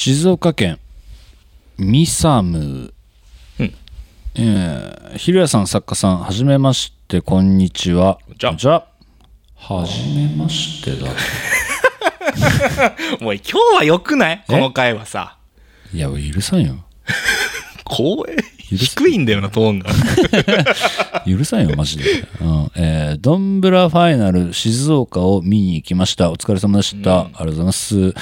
静岡県ミサム、うん。えー、ひろやさん作家さんはじめましてこんにちは。じゃあじゃあはじめましてだ。もう今日は良くない？この回はさ。いや許さんよ。光栄低いんだよな、トーンが。許さんよマジで、うん。えー、ドンブラファイナル静岡を見に行きました。お疲れ様でした、ありがとうございます。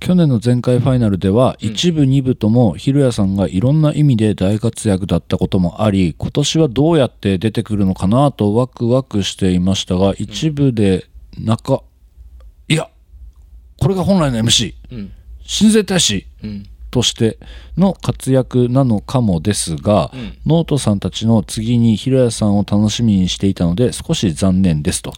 去年の前回ファイナルでは一部二部ともひろやさんがいろんな意味で大活躍だったこともあり今年はどうやって出てくるのかなとワクワクしていましたが一部で中いやこれが本来の MC うん。親善大使。うん。としての活躍なのかもですが、ん。ノートさんたちの次にひろやさんを楽しみにしていたので少し残念ですと。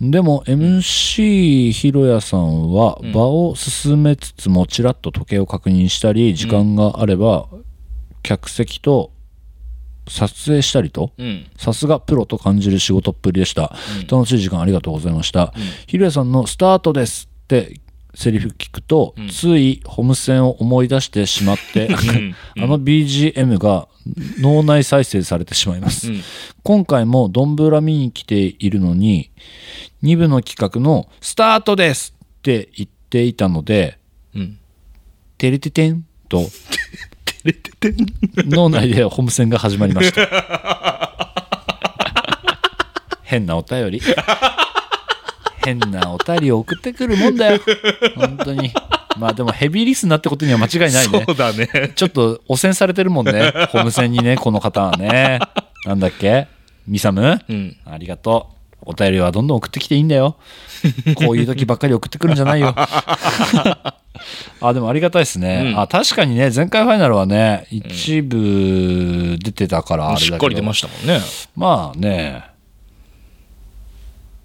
でも MC ひろやさんは場を進めつつもちらっと時計を確認したり時間があれば客席と撮影したりとうん。さすがプロと感じる仕事っぷりでした、楽しい時間ありがとうございました、ひろやさんの「スタートです」ってセリフ聞くと、ついホームセンを思い出してしまって、ん。あの BGM が脳内再生されてしまいます、うん。今回もドンブラ見に来ているのに2部の企画の「スタートです!」って言っていたのでうん。「テレテテン」と。照れててん？脳内でホームセンが始まりました。変なお便り変なお便りを送ってくるもんだよ。本当に。まあでもヘビーリスナーってことには間違いないね。そうだね。ちょっと汚染されてるもんね。ホームセンにねこの方はね。なんだっけ？ミサム？うん。ありがとう。お便りはどんどん送ってきていいんだよ。こういう時ばっかり送ってくるんじゃないよ。あでもありがたいですね、うん。あ確かにね前回ファイナルはね一部出てたからあれだけど、しっかり出ましたもんね。まあね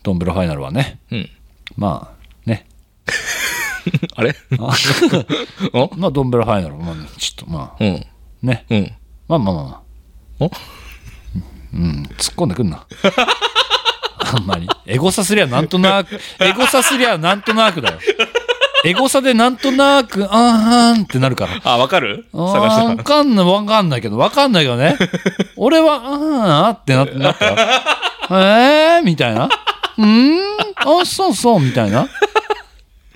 ドンブラファイナルはね。うん。まあね。あれ？まあドンブラファイナルまあちょっとまあ。うん。ね。うん。まあまあまあまあ。おうん突っ込んでくんな。あんまり。エゴサすりゃなんとなくエゴサすりゃなんとなくだよ。エゴサでなんとなくあーんってなるから。あ、わかる？探した。わかんないわかんないけどわかんないけどね。俺はあーあってななったよえー？みたいなうーん？あそうそうみたいな。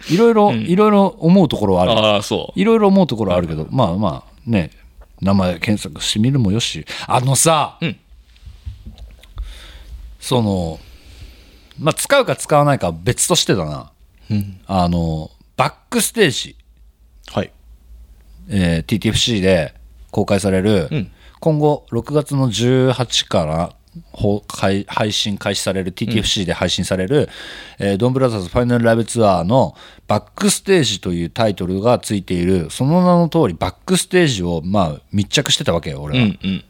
いろいろいろいろ思うところはある。ああ、そう。いろいろ思うところはあるけど、まあまあね、名前検索してみるもよし、あのさ、うん。その、まあ使うか使わないかは別としてだな、うん。あの、バックステージ、はい。えー TTFC で公開される、うん。今後6月の18からほ配配信開始される TTFC で配信される、えードンブラザーズファイナルライブツアーのバックステージというタイトルがついているその名の通りバックステージをまあ密着してたわけよ俺は、うん。うん。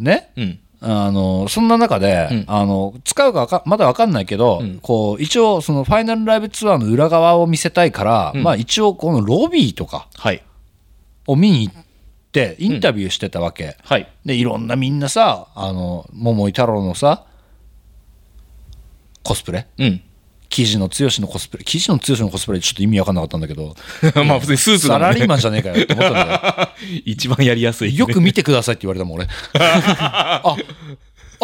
ね、うん。あのそんな中で、んあの使うかまだ分かんないけど、こう一応そのファイナルライブツアーの裏側を見せたいから、まあ一応このロビーとかはい。を見に行ってインタビューしてたわけ、はい。でいろんなみんなさあの桃井太郎のさコスプレ？うん。記事の剛のコスプレ？記事の剛のコスプレちょっと意味わかんなかったんだけど。まあ、普通にスーツだサラ。リーマンじゃねえかよって思ったんだよ。一番やりやすい。よく見てくださいって言われたもん俺。あ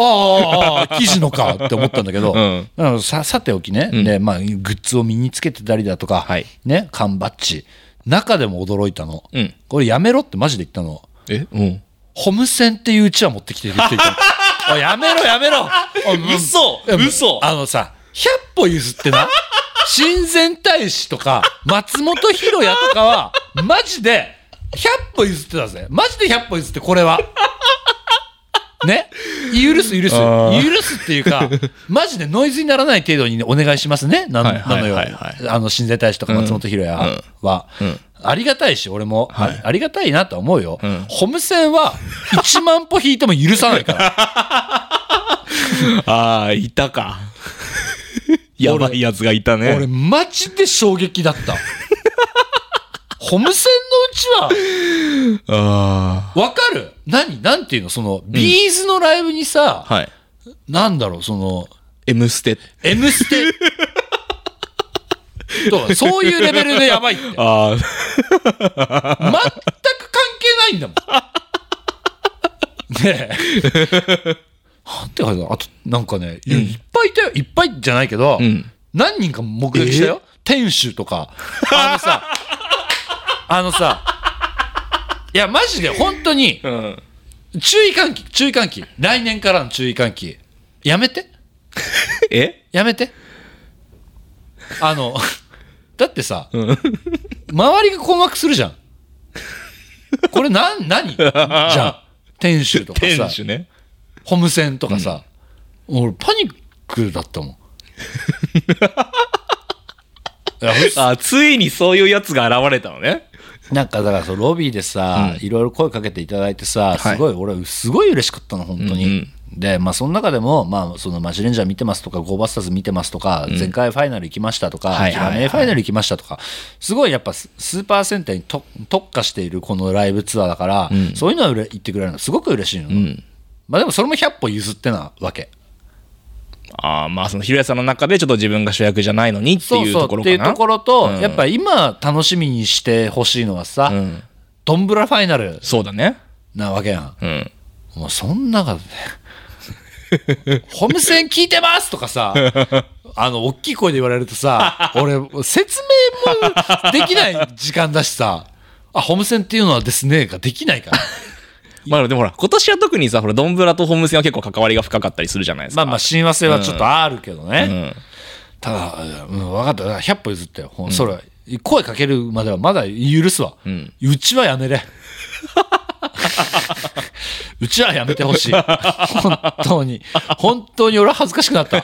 ああ記事のかって思ったんだけど、うん。ささておきね、でまあ、グッズを身につけてたりだとか、はい。ね、缶バッジ中でも驚いたの、うん。これやめろってマジで言ったの。え？うん。ホムセンっていううちわ持ってきてる人いたの。おいやめろやめろ。嘘嘘。あのさ100歩譲ってな。親善大使とか松本博也とかはマジで100歩譲ってたぜ。マジで100歩譲ってこれはね？許す許す。許すっていうか マジでノイズにならない程度にお願いしますね。なのよはいはいあの親善大使とか松本博也は、うん。ありがたいし俺も、あはい。ありがたいなとは思うよ、ん。ホムセンは1万歩引いても許さないから。ああ、いたか。やばいやつがいたね。俺マジで衝撃だったホムセンのうち あはわかる？何？なんていうの？その、ビーズのライブにさ、あ。はい。なんだろう？その M ステ。「M ステ」とそういうレベルでやばいって全くあ関係ないんだもん ねえなんて書いてあとなんかねいやいっぱいいたよいっぱいじゃないけど、あ。うん。何人か目撃したよ。店主とか。あのさ、あのさ、いや、マジで本当に、うん。注意喚起、注意喚起。来年からの注意喚起。やめて。え？やめて。あの、だってさ、うん。周りが困惑するじゃん。これなん、何？じゃん。店主とかさ店、主ね。ホームセンとかさ、俺パニックだったもん。あ、ついにそういうやつが現れたのね。なんかだからそのロビーでさ、いろいろ声かけていただいてさ、すごい、俺、すごい嬉しかったの、本当に。で、まあ、その中でも、まあ、そのマジレンジャー見てますとか、ゴーバスターズ見てますとか、前回ファイナル行きましたとか、はいはファイナル行きましたとか、すごいやっぱススーパー戦隊にと特化しているこのライブツアーだから、そういうのをうれ言ってくれるの、すごく嬉しいの。うん。まあ、でもそれも100歩譲ってなわけ。ああ、まあそのひろやさんの中でちょっと自分が主役じゃないのにっていうところかな。っていうところと、うんやっぱ今楽しみにしてほしいのはさ、うん。ドンブラファイナルそうだね。なわけやん。うん。もうそん中で、ホームセン聞いてますとかさ、あの、大きい声で言われるとさ、俺、説明もできない時間だしさ、あ、ホームセンっていうのはですね、ができないから。まあでもほら、今年は特にさ、ほら、ドンブラとホームセンは結構関わりが深かったりするじゃないですか。まあまあ、親和性はちょっとあるけどね。うん。ただ、うん、分かった。100歩譲ったよ。それ、声かけるまではまだ許すわ。うん。うちはやめれ。うちはやめてほしい。本当に。本当に俺は恥ずかしくなった。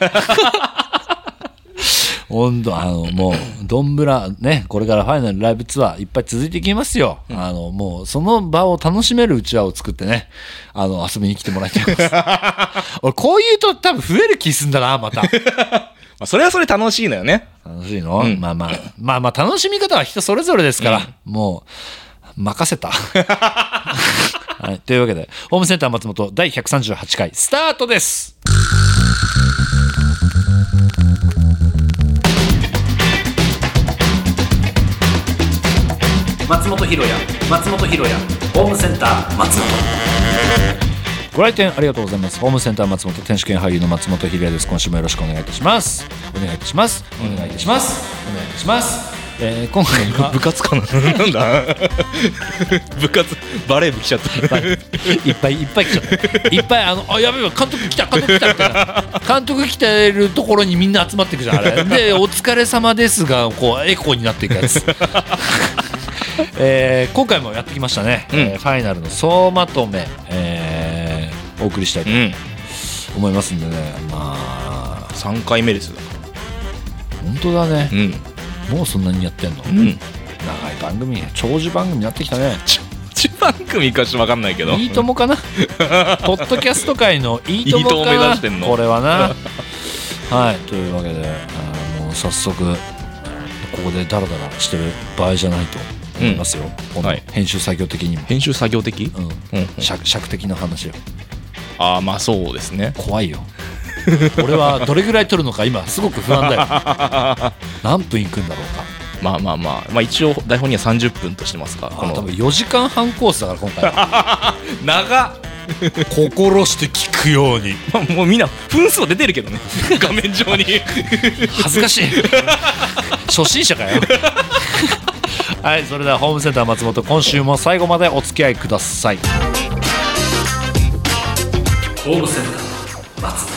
本当あの、もう、ドンブラ、ね、これからファイナルライブツアーいっぱい続いていきますよ。あの、もう、その場を楽しめるうちわを作ってね、あの、遊びに来てもらいたいです。俺、こういうと多分増える気すんだな、また。まあそれはそれ楽しいのよね。楽しいの、まあまあ、まあまあ、楽しみ方は人それぞれですから、もう、任せた。はい、というわけで、ホームセンター松本第138回スタートです。松本ひろや、松本ひろや、ホームセンター松本。ご来店ありがとうございます。ホームセンター松本天主兼俳優の松本ひろやです。今週もよろしくお願いいたします。お願いいたします。お願いいたします。お願いいたします。えー、今回は部活かな？なんだ？部活、バレー部来ちゃった。いっぱいいっぱい来ちゃったいっぱいあのあやべえわ監督来た監督来たみたいな 監督来てるところにみんな集まっていくじゃんあれでお疲れ様ですがこうエコーになっていくやつえー今回もやってきましたね、うん。えーファイナルの総まとめ、えーお送りしたいとうん。思いますんでね。まあ3回目です。本当だね。う、ん。もうそんなにやってんの、うん。長い番組長寿番組になってきたね。番組かしわかんないけど。いいともかな？ポッドキャスト界のいいともかいいとも目指してんの。これはな。はい。というわけであのもう早速ここでダラダラしてる場合じゃないと思いますよ、このはい。編集作業的にも、編集作業的？うん。うん。うん尺尺的な話よああ、まあそうですね。怖いよ。俺はどれぐらい撮るのか今すごく不安だよ。何分いくんだろうか。まあまあまあ、まあ一応台本には30分としてますから、こ多分4時間半コースだから今回。は 長っ。心して聞くように。まあもうみんな分数は出てるけどね。画面上に。恥ずかしい。初心者かよはいそれではホームセンター松本今週も最後までお付き合いください。ホームセンター松本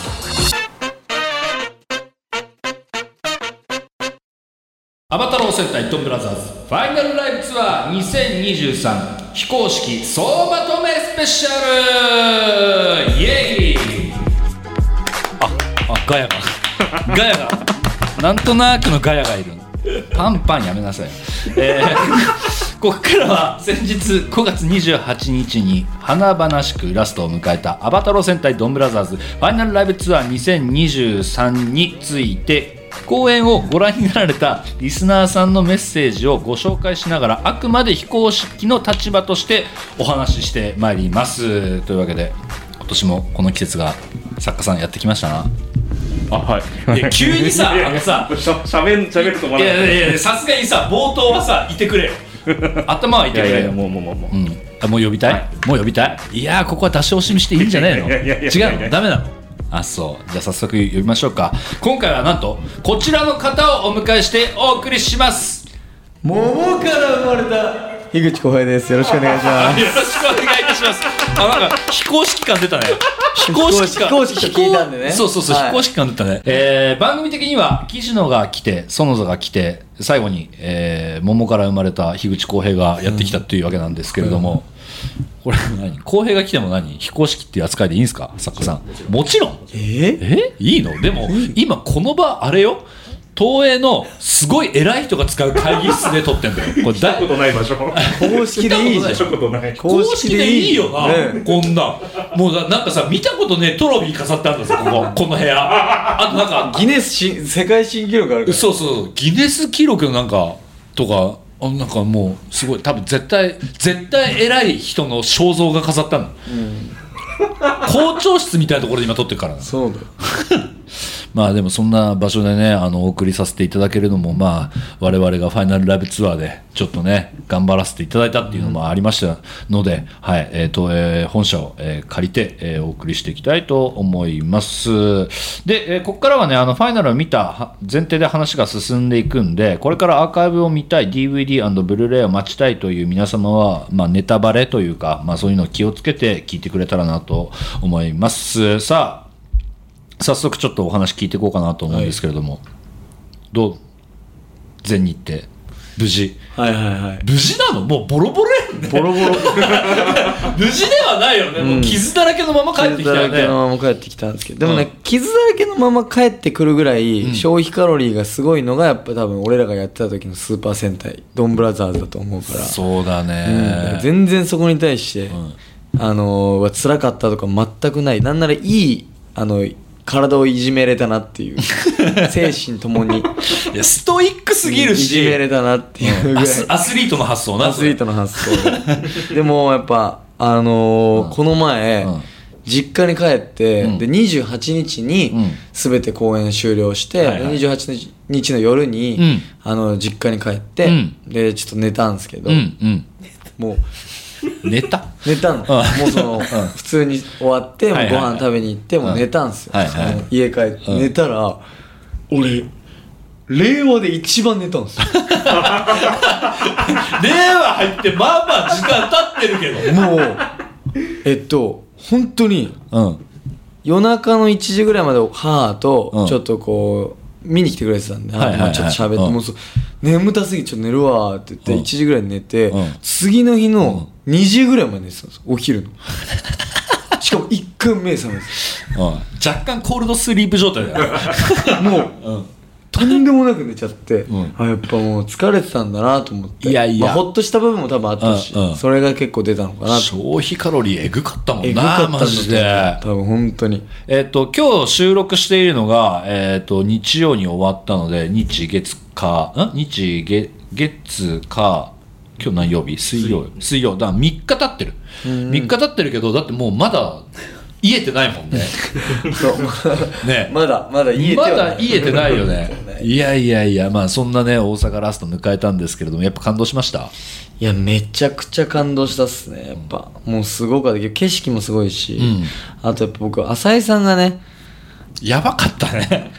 アバタロー戦隊ドンブラザーズファイナルライブツアー2023非公式総まとめスペシャルイエーイああガヤが。ガヤが。なんとなくのガヤがいるパンパンやめなさい、えー ここからは先日5月28日に華々しくラストを迎えたアバタロー戦隊ドンブラザーズファイナルライブツアー2023について公演をご覧になられたリスナーさんのメッセージをご紹介しながらあくまで非公式の立場としてお話ししてまいります。というわけで今年もこの季節が作家さんやってきましたな。あ、はい。いや 急にさあのさしゃ、しゃべん、しゃべると思いやいやいやさすがにさ冒頭はさいてくれよ。頭はいてくれよ。いやいや、もう、もう、もう、もう。うん、あもう呼びたい、もう呼びたい？いやーここは出し惜しみしていいんじゃないの違うのダメなのあそうじゃあ早速呼びましょうか今回はなんとこちらの方をお迎えしてお送りします桃から生まれた樋口浩平です。よろしくお願いします。よろしくお願いいたします。あなんか非公式感出たね。非公式感。非公式と聞いたんでね。そうそうそう、はい。非公式感出たね、えー、番組的には岸野が来て園田が来て最後に、えー、桃から生まれた樋口浩平がやってきたっていうわけなんですけれども、これ何？浩平が来ても何？非公式っていう扱いでいいんですか？作家さん。もちろん。えー、え？いいの？でも今この場あれよ？東映のすごい偉い人が使う会議室で撮ってんだよ。これだことない場所。公式でいいじゃん。公式でいいよな、ねこんな。んもうななんかさ見たことねトロフィー飾ってあるんですよここ。この部屋。あとなんかギネスし世界新記録あるから。そうそうギネス記録のなんかとかあなんかもうすごい。多分絶対絶対偉い人の肖像が飾ってあるの、校長室みたいなところで今撮ってるからな。そうだよ まあでもそんな場所でねあのお送りさせていただけるのもまあ我々がファイナルライブツアーでちょっとね頑張らせていただいたっていうのもありましたので、はいえーとえー本社を、えー借りて、えーお送りしていきたいと思います。で、えーここからはねあのファイナルを見た前提で話が進んでいくんでこれからアーカイブを見たい DVD& ブルーレイを待ちたいという皆様は、まあ、ネタバレというか、まあ、そういうのを気をつけて聞いてくれたらなと思います。さあ早速ちょっとお話聞いていこうかなと思うんですけれども、どう？全日程無事。はいはいはい。無事なの？もうボロボロやんね。ボロボロ。無事ではないよね、もう傷だらけのまま帰ってきたよ傷だらけのねまま帰ってきたんですけど。でもね、うん傷だらけのまま帰ってくるぐらい、消費カロリーがすごいのがやっぱ多分俺らがやってた時のスーパー戦隊ドンブラザーズだと思うから。そうだうん。ね、全然そこに対して、あのー、辛かったとか全くない。なんならいいあの体をいじめれたなっていう。精神ともに。いやストイックすぎるいしじめれたなっていう。ぐらいアスアスリートの発想な。アスリートの発想で。でもやっぱあのーこの前、うん。実家に帰って、うん。で28日にうん。全て公演終了して、はいはい。で28日の夜に、うん。あの実家に帰って、うん。でちょっと寝たんですけど、うんうん。もう寝た？寝たの、もうその、普通に終わって、もうご飯食べに行って、もう寝たんすよ、家帰って、うん。寝たら俺令和で一番寝たんですよ。令和入ってまあまあ時間経ってるけど。もうえっと本当にうん。夜中の1時ぐらいまで母うん。とちょっとこう見に来てくれてたんで、はいはいはい。まあちょっと喋って、うん。もうそう眠たすぎてちょっと寝るわって言ってうん。1時ぐらいに寝て、うん。次の日の2時ぐらいまで寝てたんですよお昼の。しかも一回目覚めてうん。若干コールドスリープ状態だよ。た もううんとんでもなく寝ちゃって、ん。あやっぱもう疲れてたんだなと思って。いやいや。まあ、ほっとした部分も多分あったし、うんうん。それが結構出たのかなと。消費カロリーえぐかったもんえぐかなったマジで。多分本当に。えっ、と今日収録しているのが、えっと日曜に終わったので日月火ん？日月月火今日何曜日？水曜。水曜。だから3日経ってる。3日経ってるけどだってもうまだ癒えてないもんね。そう。ね。まだまだ言えてまはない。だ癒えてないよね。いやいやいやまあそんなね大阪ラスト迎えたんですけれどもやっぱ感動しました？いやめちゃくちゃ感動したっすねやっぱ、もうすごかった。景色もすごいし、ん。あとやっぱ僕浅井さんがねやばかったね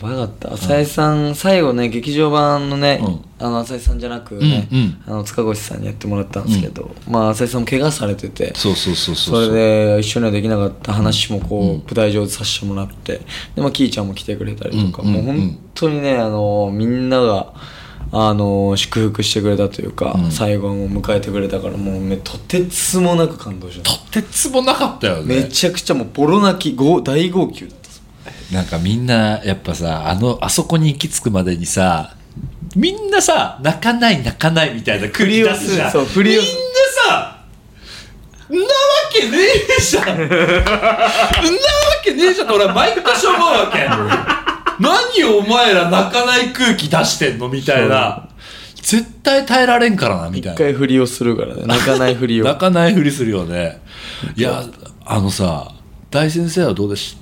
ばかった。浅井さん、最後ね劇場版のね、うん。あの浅井さんじゃなくね、あの塚越さんにやってもらったんですけど、まあ浅井さんも怪我されててそうそうそうそう。それで一緒にはできなかった話もこう、舞台上でさせてもらってで、まあ、キーちゃんも来てくれたりとか、もう本当にねあのみんながあの祝福してくれたというか、最後を迎えてくれたからもうめとてつもなく感動しまとてつもなかったよね。めちゃくちゃもうボロ泣きご大号泣なんかみんなやっぱさあのあそこに行き着くまでにさみんなさ泣かない泣かないみたいな空気出すじゃん。そう振りをみんなさんなわけねえじゃん。んなわけねえじゃん。って俺は毎年思うわけ。何お前ら泣かない空気出してんのみたいな。絶対耐えられんからなみたいな。一回振りをするからね。泣かない振りを泣かないふりするよね。いやあのさ大先生はどうでし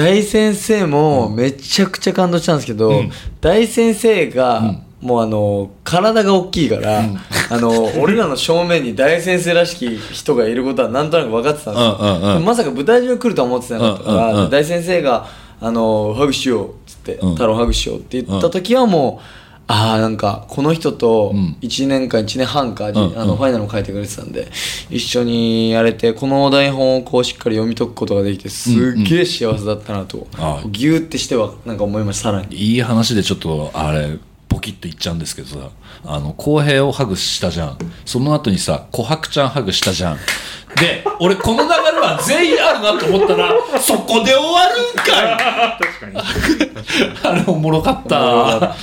大先生もめちゃくちゃ感動したんですけど、うん。大先生が、もうあの体が大きいから、あの俺らの正面に大先生らしき人がいることはなんとなく分かってたんですよ、うんうんうんまさか舞台上に来るとは思ってなかったから、うんうんうん。大先生があのハグしようっつって、うん。太郎ハグしようって言った時はもう、ああなんかこの人とうん。1年間1年半か、んうん。あのファイナルも書いてくれてたんで一緒にやれてこの台本をこうしっかり読み解くことができてすっげえ幸せだったなと、ああギューってしてはなんか思いましたさらにいい話でちょっとあれポキッと言っちゃうんですけどさあの浩平をハグしたじゃん。その後にさ琥珀ちゃんハグしたじゃんで俺この流れは全員あるなと思ったらそこで終わるんかい。確かに。あれおもろかった。あ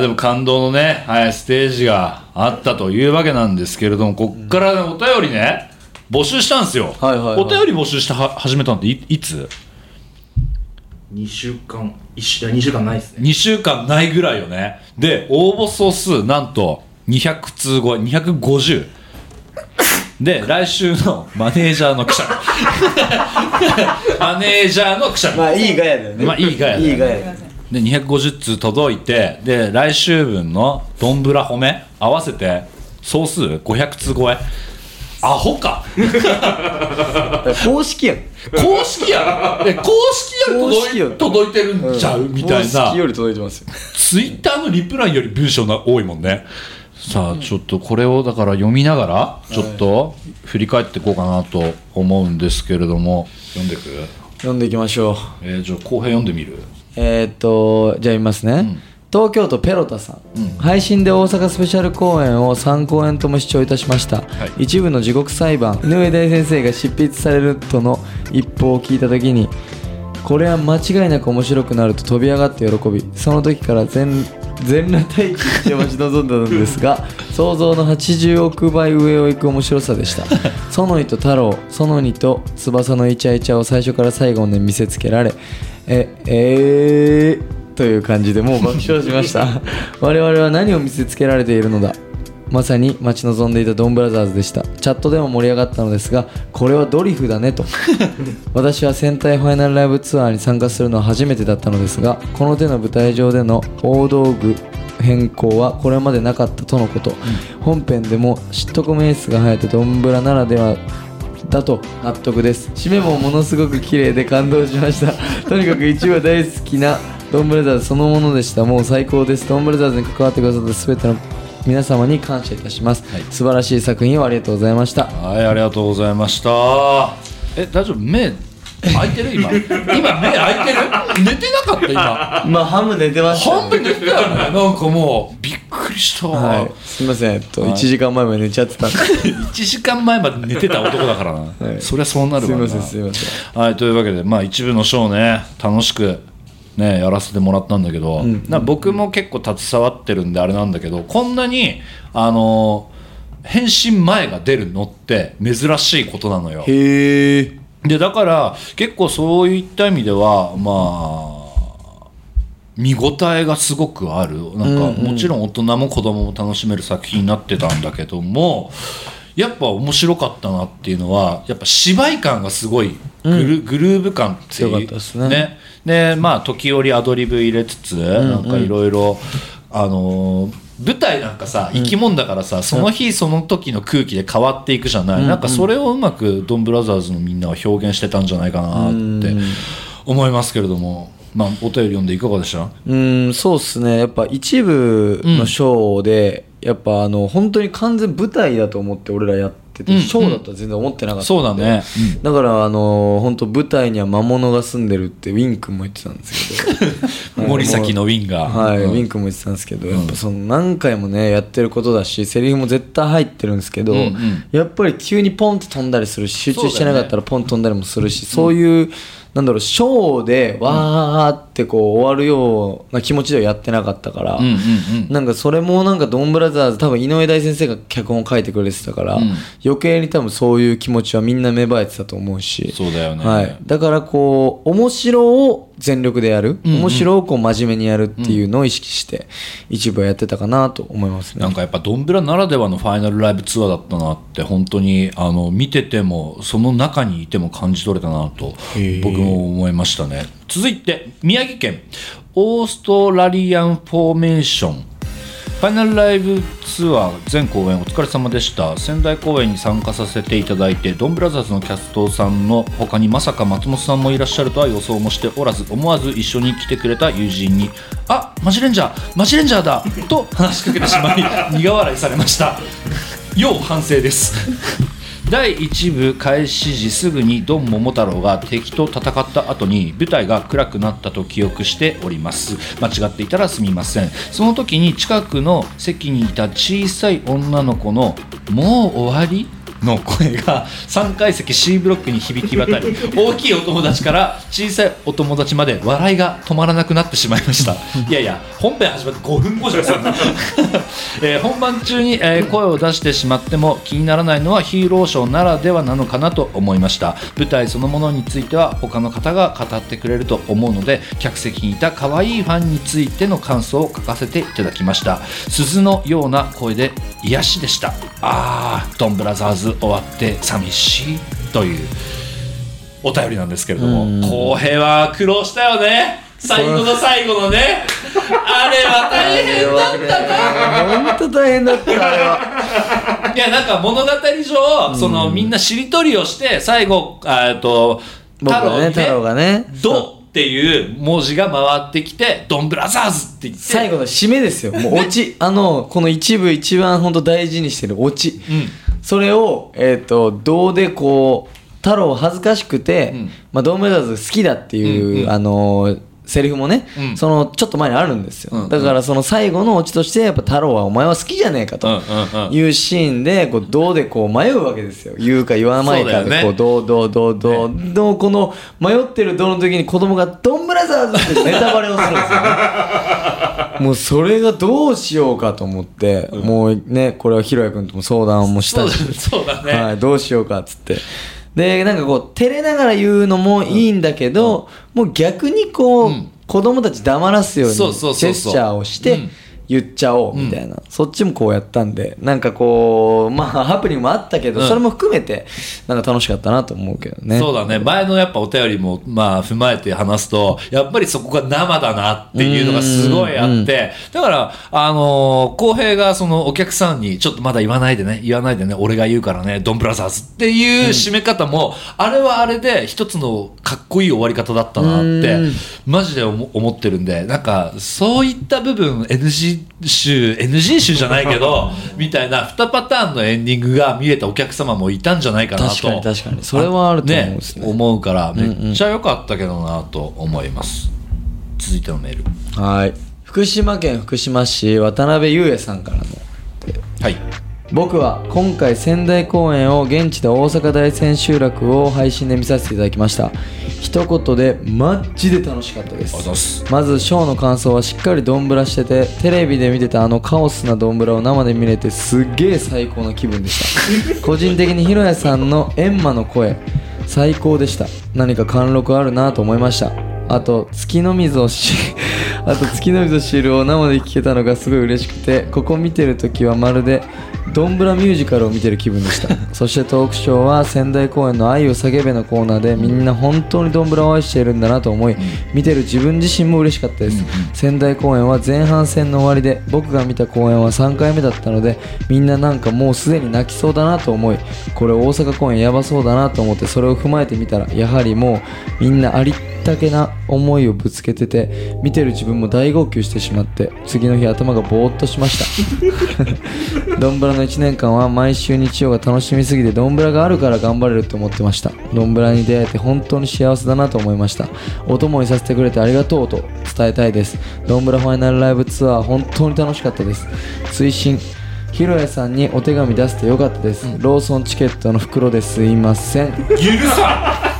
でも感動のね、はい、ステージがあったというわけなんですけれどもこっからねお便りね募集したんですよ、はいはいはい。お便り募集しては始めたのっていいつ？2週間、一週、2週間ないですね。2週間ないぐらいよね。で応募総数なんと200通超え250で来週のマネージャーのくしゃみマネージャーのくしゃみまあいいガヤだよね。まあいいガヤだよね。いいガヤで250通届いてで来週分のどんぶら褒め合わせて総数500通超え。アホか。公式やん。公式やん。で公式よ届い届いてるんちゃう、みたい公な式より届いてますよ。ツイッターのリプライより文章が多いもんねさあちょっとこれをだから読みながらちょっと振り返っていこうかなと思うんですけれども。読んでく？読んでいきましょう。えー、じゃあ後編読んでみる？えーっとじゃあ見ますね、東京都ペロタさん、配信で大阪スペシャル公演を3公演とも視聴いたしました、一部の地獄裁判井上大先生が執筆されるとの一報を聞いた時にこれは間違いなく面白くなると飛び上がって喜びその時から全全裸待機して待ち望んだのですが 想像の80億倍上を行く面白さでした。園井と太郎園にと翼のイチャイチャを最初から最後まで見せつけられええー、という感じでもう爆笑しました。我々は何を見せつけられているのだ？まさに待ち望んでいたドンブラザーズでした。チャットでも盛り上がったのですがこれはドリフだねと。私は戦隊ファイナルライブツアーに参加するのは初めてだったのですがこの手の舞台上での大道具変更はこれまでなかったとのこと、本編でもシットコム演出が生えてドンブラならではだと納得です。締めもものすごく綺麗で感動しました。とにかく一話大好きなドンブラザーズそのものでした。もう最高です。ドンブラザーズに関わってくださった全ての皆様に感謝いたします、素晴らしい作品をありがとうございました。はいありがとうございました。え大丈夫？目開いてる？今。今目開いてる？寝てなかった？今。まあハム寝てました。半分寝てたよね。なんかもうびっくりした。わ、はい、すみません、えっと、1時間前まで寝ちゃってたんで。1時間前まで寝てた男だからな、はい。そりゃそうなるわな。すみません、すみません。はいというわけでまあ一部のショーね楽しくねやらせてもらったんだけど、な僕も結構携わってるんであれなんだけどこんなにあの返信前が出るのって珍しいことなのよ。へえ。でだから結構そういった意味ではまあ見応えがすごくある。なんかもちろん大人も子供も楽しめる作品になってたんだけどもやっぱ面白かったなっていうのはやっぱ芝居感がすごいグル,、グルーヴ感っていう強かったですねでまあ時折アドリブ入れつつ、なんかいろいろあのー舞台なんかさ生き物だからさ、その日その時の空気で変わっていくじゃない、なんかそれをうまくドンブラザーズのみんなは表現してたんじゃないかなって思いますけれども、まあ、お便り読んでいかがでした？うん、そうっすね。やっぱ一部のショーで、やっぱあの、本当に完全舞台だと思って俺らやってて、うんショーだとは全然思ってなかった。そうだね、だからあの本当舞台には魔物が住んでるってウィン君も言ってたんですけど。う ん森崎のウィンが、はい、うん。ウィン君も言ってたんですけど、やっぱその何回もねやってることだしセリフも絶対入ってるんですけど、やっぱり急にポンって飛んだりするし集中してなかったらポン飛んだりもするしそう,、だいうなんだろうショーでわーってこう終わるような気持ちではやってなかったから、なんかそれもなんかドンブラザーズ多分井上大先生が脚本を書いてくれてたから、うん。余計に多分そういう気持ちはみんな芽生えてたと思うし。そうだよね、はい、だからこう面白を全力でやる、面白く真面目にやるっていうのを意識して一部はやってたかなと思いますね。なんかやっぱドンブラならではのファイナルライブツアーだったなって本当にあの見ててもその中にいても感じ取れたなと僕も思いましたね。続いて宮城県。オーストラリアンフォーメーションファイナルライブツアー全公演お疲れ様でした。仙台公演に参加させていただいてドンブラザーズのキャストさんの他にまさか松本さんもいらっしゃるとは予想もしておらず思わず一緒に来てくれた友人に「あマジレンジャーマジレンジャーだ!」と話しかけてしまい苦笑いされました。要反省です。第1部開始時すぐにドン桃太郎が敵と戦った後に舞台が暗くなったと記憶しております間違っていたらすみませんその時に近くの席にいた小さい女の子の「もう終わり?」の声が3階席 C ブロックに響き渡り大きいお友達から小さいお友達まで笑いが止まらなくなってしまいました。いやいや本編始まって5分後じゃないですか、えー本番中に、えー声を出してしまっても気にならないのはヒーローショーならではなのかなと思いました。舞台そのものについては他の方が語ってくれると思うので客席にいた可愛いファンについての感想を書かせていただきました。鈴のような声で癒しでした。あードンブラザーズ。終わって寂しいというお便りなんですけれども浩平は苦労したよね。最後の最後のね。あれは大変だったな。本当大変だった。あれはいやなんか物語上、そのみんなしりとりをして最後あえっと僕はねに太郎がねドっていう文字が回ってきてドンブラザーズって言って。最後の締めですよ。もうオチ。あのこの一部一番本当大事にしてるオチ、うんそれをえっ、と銅でこう太郎恥ずかしくて、うん。まあ、ドームラザーズ好きだっていう、うんうん。あのーセリフもね、うん。そのちょっと前にあるんですよ、うんうん。だからその最後のオチとしてやっぱ太郎はお前は好きじゃねえかというシーンでこう銅でこう迷うわけですよ。言うか言わないかそうだよね。でこう銅銅銅銅銅この迷ってる銅の時に子供が「ドンブラザーズ!」ってネタバレをするんですよね。もうそれがどうしようかと思って、もうねこれはひろや君とも相談もしたし。そうだそうだね、はい、どうしようかっつってでなんかこう照れながら言うのもいいんだけど、もう逆にこう、うん。子供たち黙らすようにジェスチャーをしてうん言っちゃおうみたいな、そっちもこうやったんでなんかこうまあハプニングもあったけど、うん。それも含めてなんか楽しかったなと思うけどね。そうだね。前のやっぱお便りもまあ踏まえて話すとやっぱりそこが生だなっていうのがすごいあってだからあの浩平がそのお客さんにちょっとまだ言わないでね言わないでね俺が言うからねドンブラザーズっていう締め方も、あれはあれで一つのかっこいい終わり方だったなってうん。マジで思思ってるんでなんかそういった部分 NG 集 NG 集じゃないけど みたいな2パターンのエンディングが見れたお客様もいたんじゃないかなと。確かに確かに。それはあると思うんですね。思うからめっちゃ良かったけどなと思います、続いてのメール。はい。福島県福島市渡辺裕也さんからの。はい僕は今回仙台公演を現地で大阪大千秋楽を配信で見させていただきました。一言でマッジで楽しかったです。す。まずショーの感想はしっかりドンブラしててテレビで見てたあのカオスなドンブラを生で見れてすっげえ最高な気分でした。個人的にひろやさんのエンマの声最高でした。何か貫禄あるなと思いました。あと月の水をしあと月の水を知るを生で聴けたのがすごい嬉しくてここ見てる時はまるでドンブラミュージカルを見てる気分でした。そしてトークショーは仙台公演の「愛を叫べ」のコーナーでみんな本当にドンブラを愛しているんだなと思い見てる自分自身も嬉しかったです。仙台公演は前半戦の終わりで僕が見た公演は3回目だったのでみんななんかもうすでに泣きそうだなと思いこれ大阪公演やばそうだなと思ってそれを踏まえてみたらやはりもうみんなありった。けな思いをぶつけてて見てる自分も大号泣してしまって次の日頭がぼーっとしました。ドンブラの1年間は毎週日曜が楽しみすぎてドンブラがあるから頑張れると思ってました。ドンブラに出会えて本当に幸せだなと思いました。お供にさせてくれてありがとうと伝えた。いですドンブラファイナルライブツアー本当に楽しかった。です追伸ひろやさんにお手紙出してよかった。です、ローソンチケットの袋ですいません許さん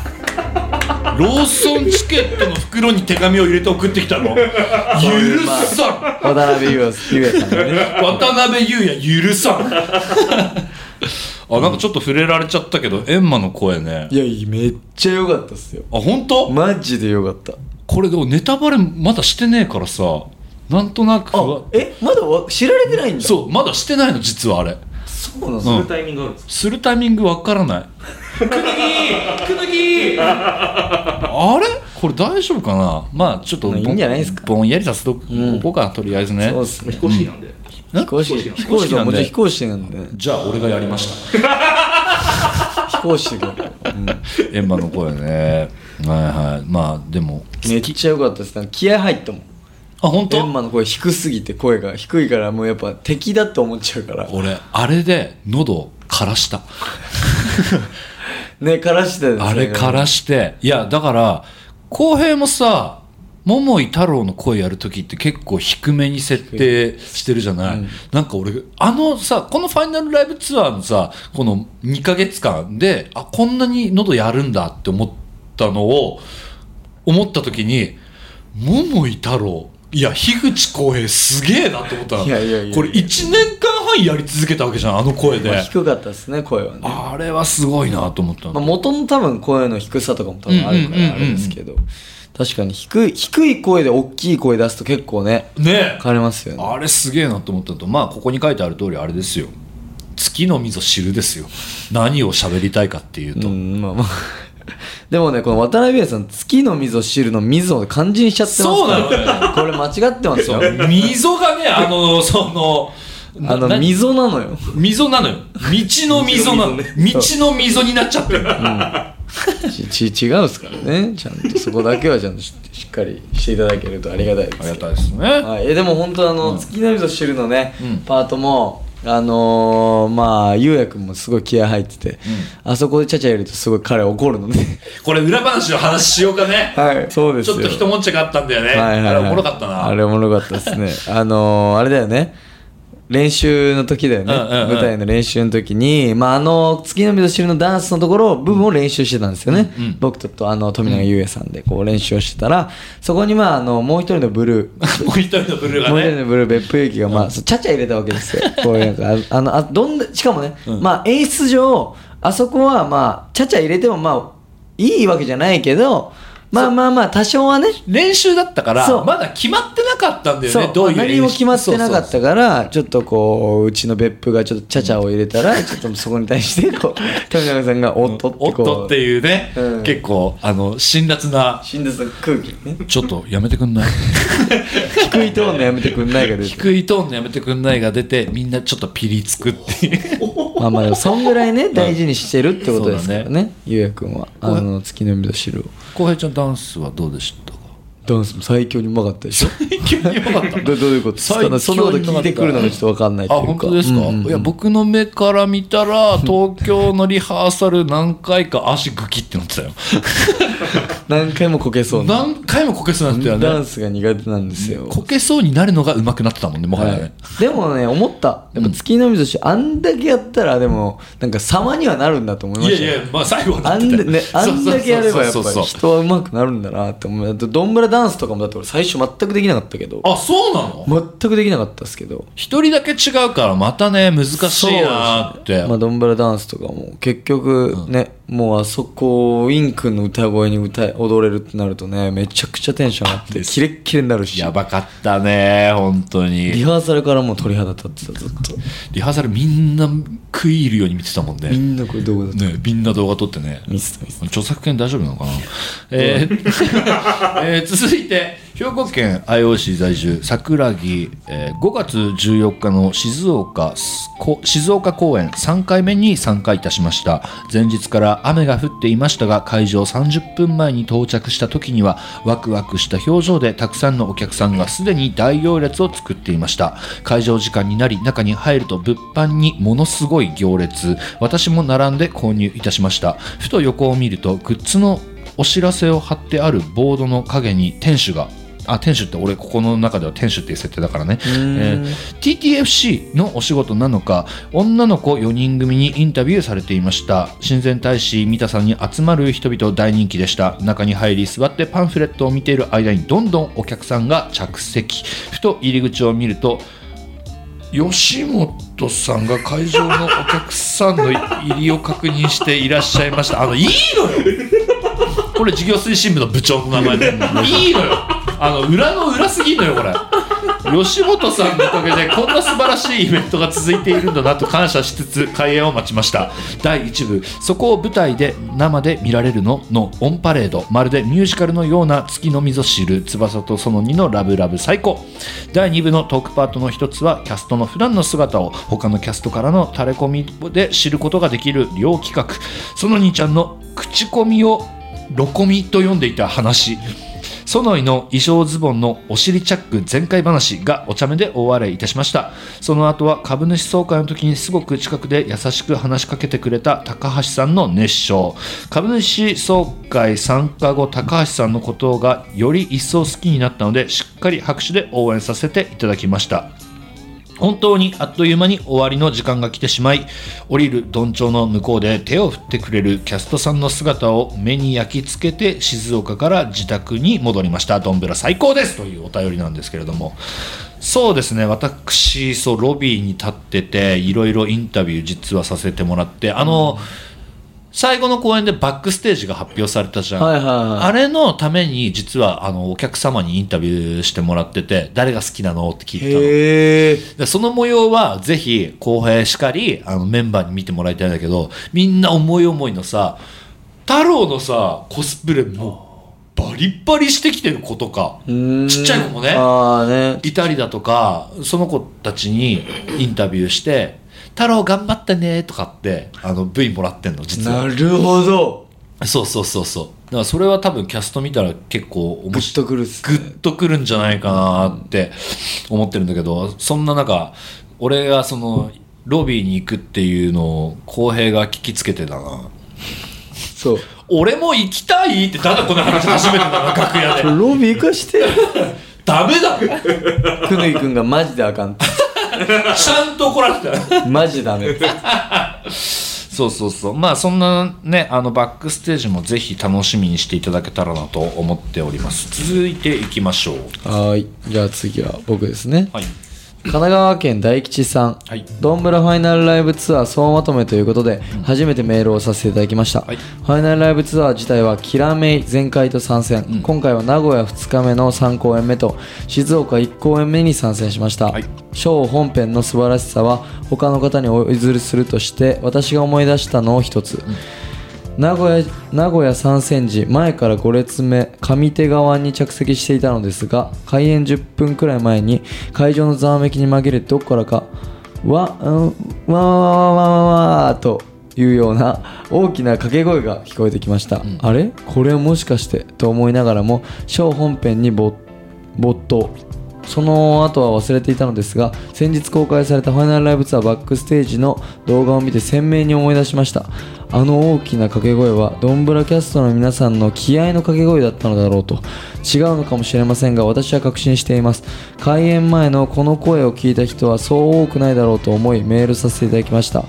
ローソンチケットの袋に手紙を入れて送ってきたの。許さん。渡辺裕也さんがね。渡辺裕也許さん。あなんかちょっと触れられちゃったけどエンマの声ね。いやめっちゃ良かったっすよ。あ本当？マジで良かった。これでもネタバレまだしてねえからさなんとなくあえ？まだわ知られてないんだ。そうまだしてないの実はあれそうなの、うんタイミングあるんですするタイミングわからない。くぬぎくぬぎ。あれ？これ大丈夫かな？まあちょっとまあいいんじゃないですか。ぼんやりさせとこん。うかなとりあえずね。そうっすね。飛行士なんで。飛行士。飛行士なんで。飛行士なんで。じゃあ俺がやりました。飛行士が、うん、エンマの声ね。はいはい。まあでもめっちゃ良かったです。気合入ったもんあ本当？エンマの声低すぎて声が低いからもうやっぱ敵だって思っちゃうから。俺あれで喉枯らした。ねからしてですねあれからして。いやだから浩平もさ桃井太郎の声やる時って結構低めに設定してるじゃない、なんか俺あのさこのファイナルライブツアーのさこの2ヶ月間であこんなに喉やるんだって思ったのを思った時に桃井太郎いや樋口浩平すげえなと思ったの。いやいやいやこれ1年間半やり続けたわけじゃんあの声で、まあ低かったですね声はね。あれはすごいなと思ったの。まあ、元の多分声の低さとかも多分あるからあれですけど。確かに低い低い声で大きい声出すと結構ねね。変わりますよね。あれすげえなと思ったのとまあここに書いてある通りあれですよ。月の溝知るですよ。何を喋りたいかっていうと、うんまあまあ でもねこの渡辺裕さん月の溝知るの溝を漢字にしちゃってます。そうなのからこれ間違ってますよ。溝がね あのそのあのな溝なのよ。溝なのよ。道の溝なの。道の溝になっちゃってるちち違うっすからね。ちゃんとそこだけはちゃんとししっかりしていただけるとありがたいです。ありがたいですね。はい、えでも本当あの、月の溝知るのね、うん。パートもあのー、まあゆうやくんもすごい気合入ってて、あそこでちゃちゃ入れるとすごい彼怒るので。これ裏話の話しようかね。はいそうですよ。ちょっと一文字があったんだよね、はいはいはい。あれおもろかったな。あれおもろかったですね。あのー、あれだよね練習の時だよね、うんうんうん。舞台の練習の時に、まあ、あの月の溝知るのダンスのところ部分を練習してたんですよね、うんうん。僕ととあの富永優也さんでこう練習をしてたらそこにまああのもう一人のブルー。もう一人のブルーもうがね一人のブルー別府勇気がまあ、そうちゃちゃ入れたわけですよ。こうなんかああのあどんなしかもね、まあ演出上あそこはまあちゃちゃ入れてもまあいいわけじゃないけどまあまあまあ多少はね。練習だったからまだ決まってなかったんだよねどういう何も決まってなかったからちょっとこううちの別府がちょっとちゃちゃを入れたら ちょっとそこに対してこう富永さんが「おっと」っておっとっていうね、うん結構あの辛辣な辛辣な空気ね。ちょっとやめてくんない？低いトーンのやめてくんないが出て。低いトーンのやめてくんないが出てみんなちょっとピリつくっていう まあまあでもそんぐらいね大事にしてるってことですからねゆうやくんは。あの月の溝汁を。浩平ちゃんダンスはどうでした？かダンスも最強にうまかったでしょ。急によかった。どどういうことですか？そんなこと聞いてくるのがちょっと分かんないってあいうか。本当ですか、うんうんうん。いや僕の目から見たら東京のリハーサル何回か足グキってなってたよ何回もこけそうな。何回もこけそうになってたよね。ダンスが苦手なんですよ。こけそうになるのが上手くなってたもんねもはやね、はい、でもね思った。やっぱ月の溝汁あんだけやったらでもなんか様にはなるんだと思いましたよ。いやいやまあ最後はなあんだね、あんだけやればやっぱり人は上手くなるんだなって思う。だってドンブラダンスとかもだって俺最初全くできなかったけど。あそうなの？全くできなかったですけど。一人だけ違うからまたね難しいなーって、まあ、ドンブラダンスとかも結局ね、もうあそこウィン君の歌声に歌い踊れるってなるとねめちゃくちゃテンション上がってキレッキレになるし。やばかったね本当に。リハーサルからもう鳥肌立ってたずっと。リハーサルみんな食い入るように見てたもんみねんなこれどこだった、ねみんな動画撮ってね。ミスったミスった。著作権大丈夫なのかな、えー えー 続いて兵庫県相生市在住桜木、えー5月14日の静岡静岡公演3回目に参加いたしました。前日から雨が降っていましたが会場30分前に到着した時にはワクワクした表情でたくさんのお客さんがすでに大行列を作っていました。会場時間になり中に入ると物販にものすごい行列。私も並んで購入いたしました。ふと横を見るとグッズのお知らせを貼ってあるボードの影に店主があ店主って俺ここの中では店主っていう設定だからね、えー TTFC のお仕事なのか女の子4人組にインタビューされていました。親善大使三田さんに集まる人々大人気でした。中に入り座ってパンフレットを見ている間にどんどんお客さんが着席。ふと入り口を見ると吉本さんが会場のお客さんの入りを確認していらっしゃいました。あのいいのよ。これ事業推進部の部長の名前でいいのよあの裏の裏すぎんのよこれ。吉本さんのおかげでこんな素晴らしいイベントが続いているんだなと感謝しつつ開演を待ちました。第1部。そこを舞台で生で見られるののオンパレード。まるでミュージカルのような月の溝知る翼とその2のラブラブ最高。第2部のトークパートの一つはキャストの普段の姿を他のキャストからのタレコミで知ることができる両企画。その兄ちゃんの口コミをロコミと読んでいた話。ソノイの衣装ズボンのお尻チャック全開話がお茶目で大笑いいたしました。その後は株主総会の時にすごく近くで優しく話しかけてくれた高橋さんの熱唱。株主総会参加後高橋さんのことがより一層好きになったのでしっかり拍手で応援させていただきました。本当にあっという間に終わりの時間が来てしまい降りるどんちょうの向こうで手を振ってくれるキャストさんの姿を目に焼き付けて静岡から自宅に戻りました。ドンブラ最高ですというお便りなんですけれども。そうですね。私そうロビーに立ってていろいろインタビュー実はさせてもらってあの、最後の公演でバックステージが発表されたじゃん、はいはいはい。あれのために実はあのお客様にインタビューしてもらってて誰が好きなのって聞いてたの。でその模様はぜひ後輩しかりあのメンバーに見てもらいたいんだけどみんな思い思いのさ太郎のさコスプレもうバリッバリしてきてる子とかちっちゃい子もねね。いたりだとかその子たちにインタビューして「太郎頑張ったね」とかってあの V もらってんの実は。なるほど。そうそうそうそう。だからそれは多分キャスト見たら結構面グッとくるっすグッとくるんじゃないかなって思ってるんだけどそんな中俺がそのロビーに行くっていうのを浩平が聞きつけてたな。そう。俺も行きたいってただこの話初めてだな 楽屋で。ロビー行かして。ダメだ。くぬぎくんがマジであかんってちゃんと怒られた。マジダメ。ってそうそうそう。まあそんなねあのバックステージもぜひ楽しみにしていただけたらなと思っております。続いていきましょう。はーい。じゃあ次は僕ですね。はい神奈川県大吉さん、はい。ドンブラファイナルライブツアー総まとめということで、初めてメールをさせていただきました、はい。ファイナルライブツアー自体はキラメイ全開と参戦、今回は名古屋2日目の3公演目と静岡1公演目に参戦しました、はい。ショー本編の素晴らしさは他の方にお譲りするとして私が思い出したのを一つ、名古屋名古屋参戦時前から5列目上手側に着席していたのですが開演10分くらい前に会場のざわめきに紛れてどこからかわ、うん、わわわわわわというような大きな掛け声が聞こえてきました、あれ？これはもしかして？と思いながらもショー本編に没没頭その後は忘れていたのですが先日公開されたファイナルライブツアーバックステージの動画を見て鮮明に思い出しました。あの大きな掛け声はドンブラキャストの皆さんの気合の掛け声だったのだろうと違うのかもしれませんが私は確信しています。開演前のこの声を聞いた人はそう多くないだろうと思いメールさせていただきました。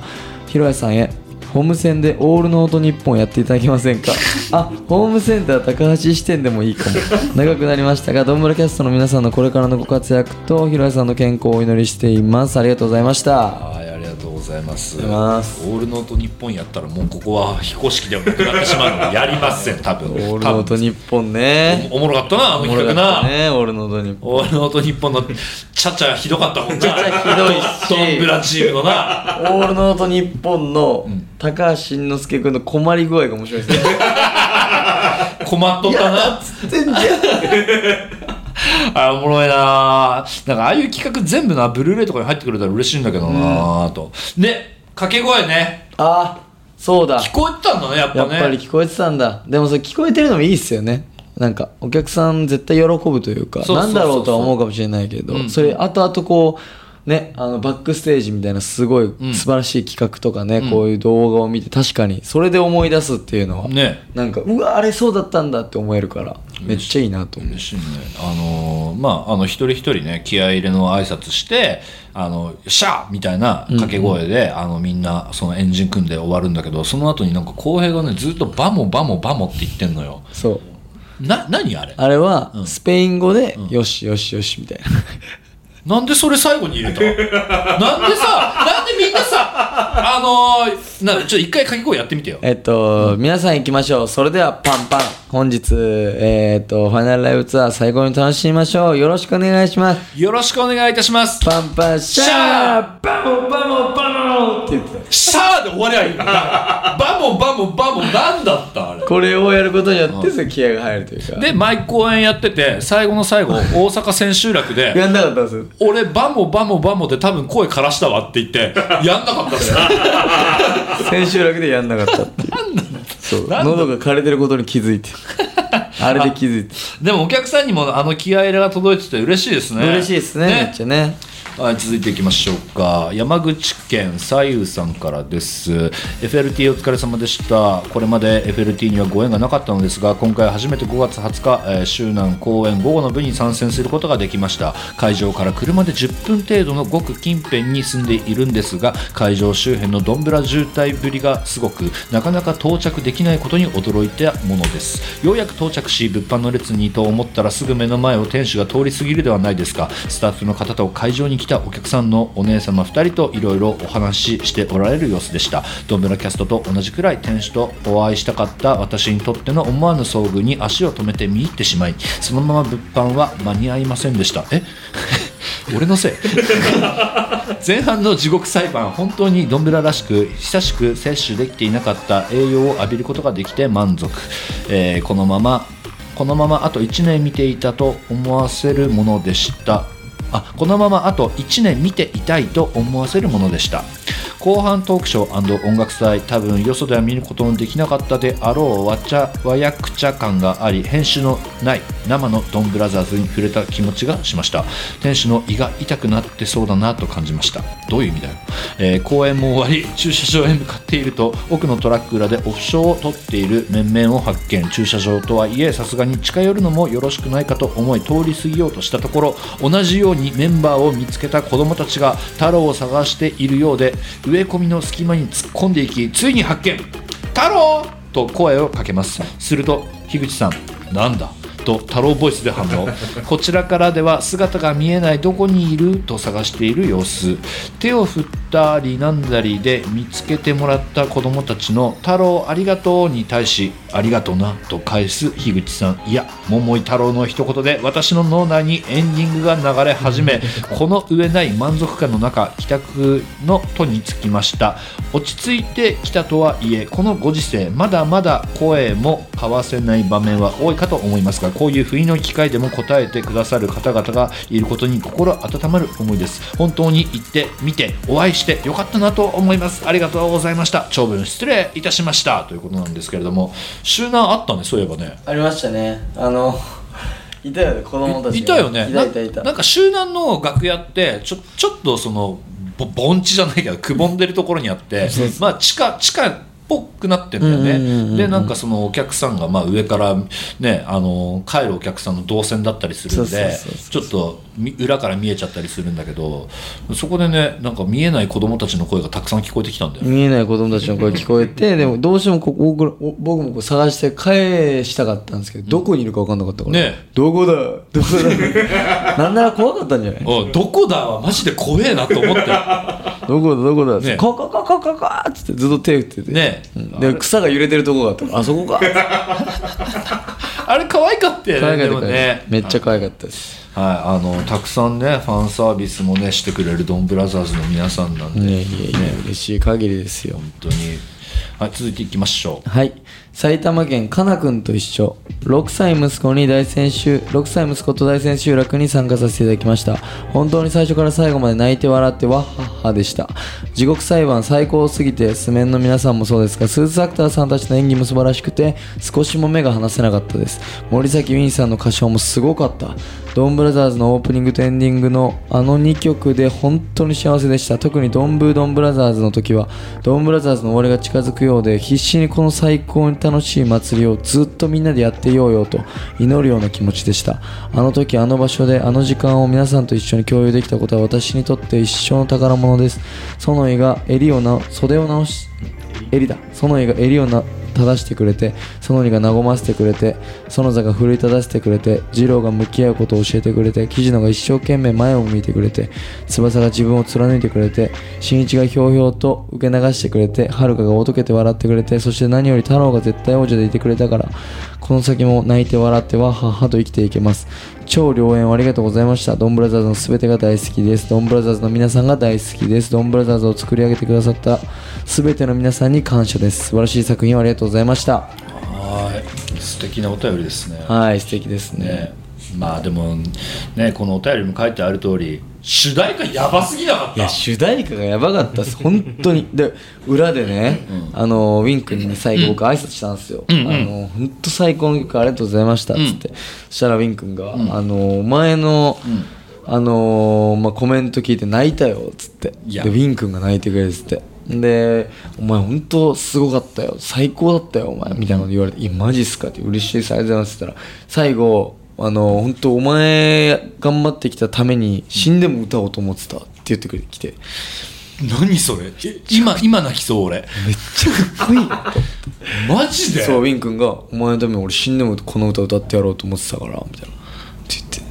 ひろやさんへ。ホームセンでオールノート日本やっていただけませんか？あホームセンター高橋支店でもいいかも。長くなりましたがドンブラキャストの皆さんのこれからのご活躍とひろやさんの健康をお祈りしています。ありがとうございましたざいます。オールノート日本やったらもうここは非公式ではなくなってしまうのでやりません多分。オールノート日本ね。おおもろかったなあの企画な、オールノート日本オールノート日本のチャチャひどかったもんな。チャチャひどいし。ドンブラチームのな。オールノート日本の高橋慎之介君の困り具合が面白いですね。困っとったな。全然 あおもろいななんかああいう企画全部なブルーレイとかに入ってくれたら嬉しいんだけどなと、で掛け声ね。あそうだ。聞こえてたんだねやっぱね。やっぱり聞こえてたんだ。でもそれ聞こえてるのもいいっすよね。なんかお客さん絶対喜ぶというかなんだろうとは思うかもしれないけど、うん。それ後々こうねあのバックステージみたいなすごいん。素晴らしい企画とかね、ん。こういう動画を見て確かにそれで思い出すっていうのは、ね。なんかうわあれそうだったんだって思えるからめっちゃいいなと思う。嬉しいね。あのーまああの一人一人ね気合い入れの挨拶してあのシャー！みたいな掛け声で、あのみんなそのエンジン組んで終わるんだけどその後になんか浩平がねずっとバモバモバモって言ってんのよ。そう。な何あれ？あれはスペイン語で、よしよしよしみたいななんでそれ最後に入れた？なんでさなんでみんなさあのーなちょっと一回掛け声やってみてよえっと、皆さん行きましょう。それではパンパン。本日、えっと、ファイナルライブツアー最高に楽しみましょう。よろしくお願いします。よろしくお願いいたしますパンパンシャーバモンバモンバモンって言ってた。シャーで終わりゃいいバモンバモンバモンなんだったあれこれをやることによって、気合が入るというか。で毎公演やってて最後の最後大阪千秋楽でやんなかったんですよ。俺バモバモバモで多分声枯らしたわって言ってやんなかったんだよ千秋楽でやんなかったっていう。そう。なんだ喉が枯れてることに気づいて。あれで気づいて。でもお客さんにもあの気合が届いてて嬉しいですね嬉しいですね、めっちゃね。はい、続いていきましょうか。山口県左右さんからです。FLT お疲れ様でした。これまで FLT にはご縁がなかったのですが今回初めて5月20日、えー、周南公演午後の部に参戦することができました。会場から車で10分程度のごく近辺に住んでいるんですが会場周辺のどんぶら渋滞ぶりがすごくなかなか到着できないことに驚いたものです。ようやく到着し物販の列にと思ったらすぐ目の前を店主が通り過ぎるではないですか。スタッフの方と会場に来たお客さんのお姉様2人といろいろお話ししておられる様子でした。ドンブラキャストと同じくらい店主とお会いしたかった私にとっての思わぬ遭遇に足を止めて見入ってしまいそのまま物販は間に合いませんでした。え？俺のせい？前半の地獄裁判本当にドンブラらしく久しく摂取できていなかった栄養を浴びることができて満足、えーこのままこのままあと1年見ていたと思わせるものでした。あこのままあと1年見ていたいと思わせるものでした。後半トークショー音楽祭多分よそでは見ることのできなかったであろうわちゃわやくちゃ感があり編集のない生のドンブラザーズに触れた気持ちがしました。店主の胃が痛くなってそうだなと感じました。どういう意味だよ、えー公演も終わり駐車場へ向かっていると奥のトラック裏でオフショーを取っている面々を発見。駐車場とはいえさすがに近寄るのもよろしくないかと思い通り過ぎようとしたところ同じようにメンバーを見つけた子供たちが太郎を探しているようで植え込みの隙間に突っ込んでいきついに発見。太郎と声をかけます。すると樋口さんなんだ？と太郎ボイスで反応。こちらからでは姿が見えないどこにいると探している様子。手を振ったりなんだりで見つけてもらった子供たちの「太郎ありがとう」に対し「ありがとうな」と返す樋口さん。いや桃井太郎の一言で私の脳内にエンディングが流れ始めこの上ない満足感の中帰宅の途につきました。落ち着いてきたとはいえこのご時世まだまだ声も交わせない場面は多いかと思いますがこういう不意の機会でも答えてくださる方々がいることに心温まる思いです。本当に行って見てお会いしてよかったなと思います。ありがとうございました。長文失礼いたしました。ということなんですけれども周南あったねそういえばね。ありましたね。あの、いたよね、子供たちが。いたよね。いたいたいた。ななんか周南の楽屋ってちょちょっとそのぼ盆地じゃないけどくぼんでるところにあってまあ地下地下っぽくなってんだよね。でなんかそのお客さんがまあ上からねあの帰るお客さんの動線だったりするんでちょっとみ裏から見えちゃったりするんだけどそこでねなんか見えない子供たちの声がたくさん聞こえてきたんだよ。見えない子供たちの声聞こえて、でもどうしてもここ僕もこう探して返したかったんですけど、どこにいるか分かんなかったから。ねどこだ？どこだ？なんなら怖かったんじゃない？どこだ？はマジで怖えなと思ってどこだどこだ、ねここここここっつってずっと手振ってて。ねうんで、草が揺れてるとこがあったあそこか。あれ可愛かったよ可愛かったねでもねめっちゃ可愛かったです。はい、あのたくさんねファンサービスもねしてくれるドンブラザーズの皆さんなんで、いやいやいや、嬉しい限りですよ。本当に、はい、続いていきましょう。はい。埼玉県かなくんと一緒。6歳息子に大千秋6歳息子と大千秋楽に参加させていただきました。本当に最初から最後まで泣いて笑ってわっはっはでした。地獄裁判最高すぎてスメンの皆さんもそうですがスーツアクターさんたちの演技も素晴らしくて少しも目が離せなかったです。森崎ウィンさんの歌唱もすごかった。ドンブラザーズのオープニングとエンディングのあの2曲で本当に幸せでした。特にドンブードンブラザーズの時はドンブラザーズの終わりが近づくようで必死にこの最高に楽しい祭りをずっとみんなでやっていようよと祈るような気持ちでした。あの時あの場所であの時間を皆さんと一緒に共有できたことは私にとって一生の宝物です。園井が襟をな袖を直し襟だ。園井が襟をな正してくれて園にが和ませてくれて園座が奮い立たせてくれて二郎が向き合うことを教えてくれて木野が一生懸命前を向いてくれて翼が自分を貫いてくれて新一がひょうひょうと受け流してくれて遥がおとけて笑ってくれてそして何より太郎が絶対王者でいてくれたからこの先も泣いて笑ってわははと生きていけます。超良縁をありがとうございました。ドンブラザーズの全てが大好きです。ドンブラザーズの皆さんが大好きです。ドンブラザーズを作り上げてくださった全ての皆さんに感謝です。素晴らしい作品をありがとうございました。はい。素敵なお便りですね。はい素敵ですね。ねまあでもねこのお便りにも書いてある通り主題歌やばすぎなかっいやた主題歌がやばかったです。本当に。で裏でね、あのウィン君に最後僕挨拶したんですよ、あの本当最高の曲ありがとうございましたっつって、そしたらウィン君が、あのお前の、あのまあ、コメント聞いて泣いたよっつって。いや。でウィン君が泣いてくれるっつって。で「お前本当すごかったよ。最高だったよお前」みたいなこと言われて「いやマジっすか?」って「嬉しいですありがとうございます」って言ったら最後あの本当お前頑張ってきたために死んでも歌おうと思ってたって言ってくれてきて。何それ？え今今泣きそう俺。めっちゃかっこいい。マジで？そうウィン君が「お前のために俺死んでもこの歌歌ってやろうと思ってたから」みたいな。って言って。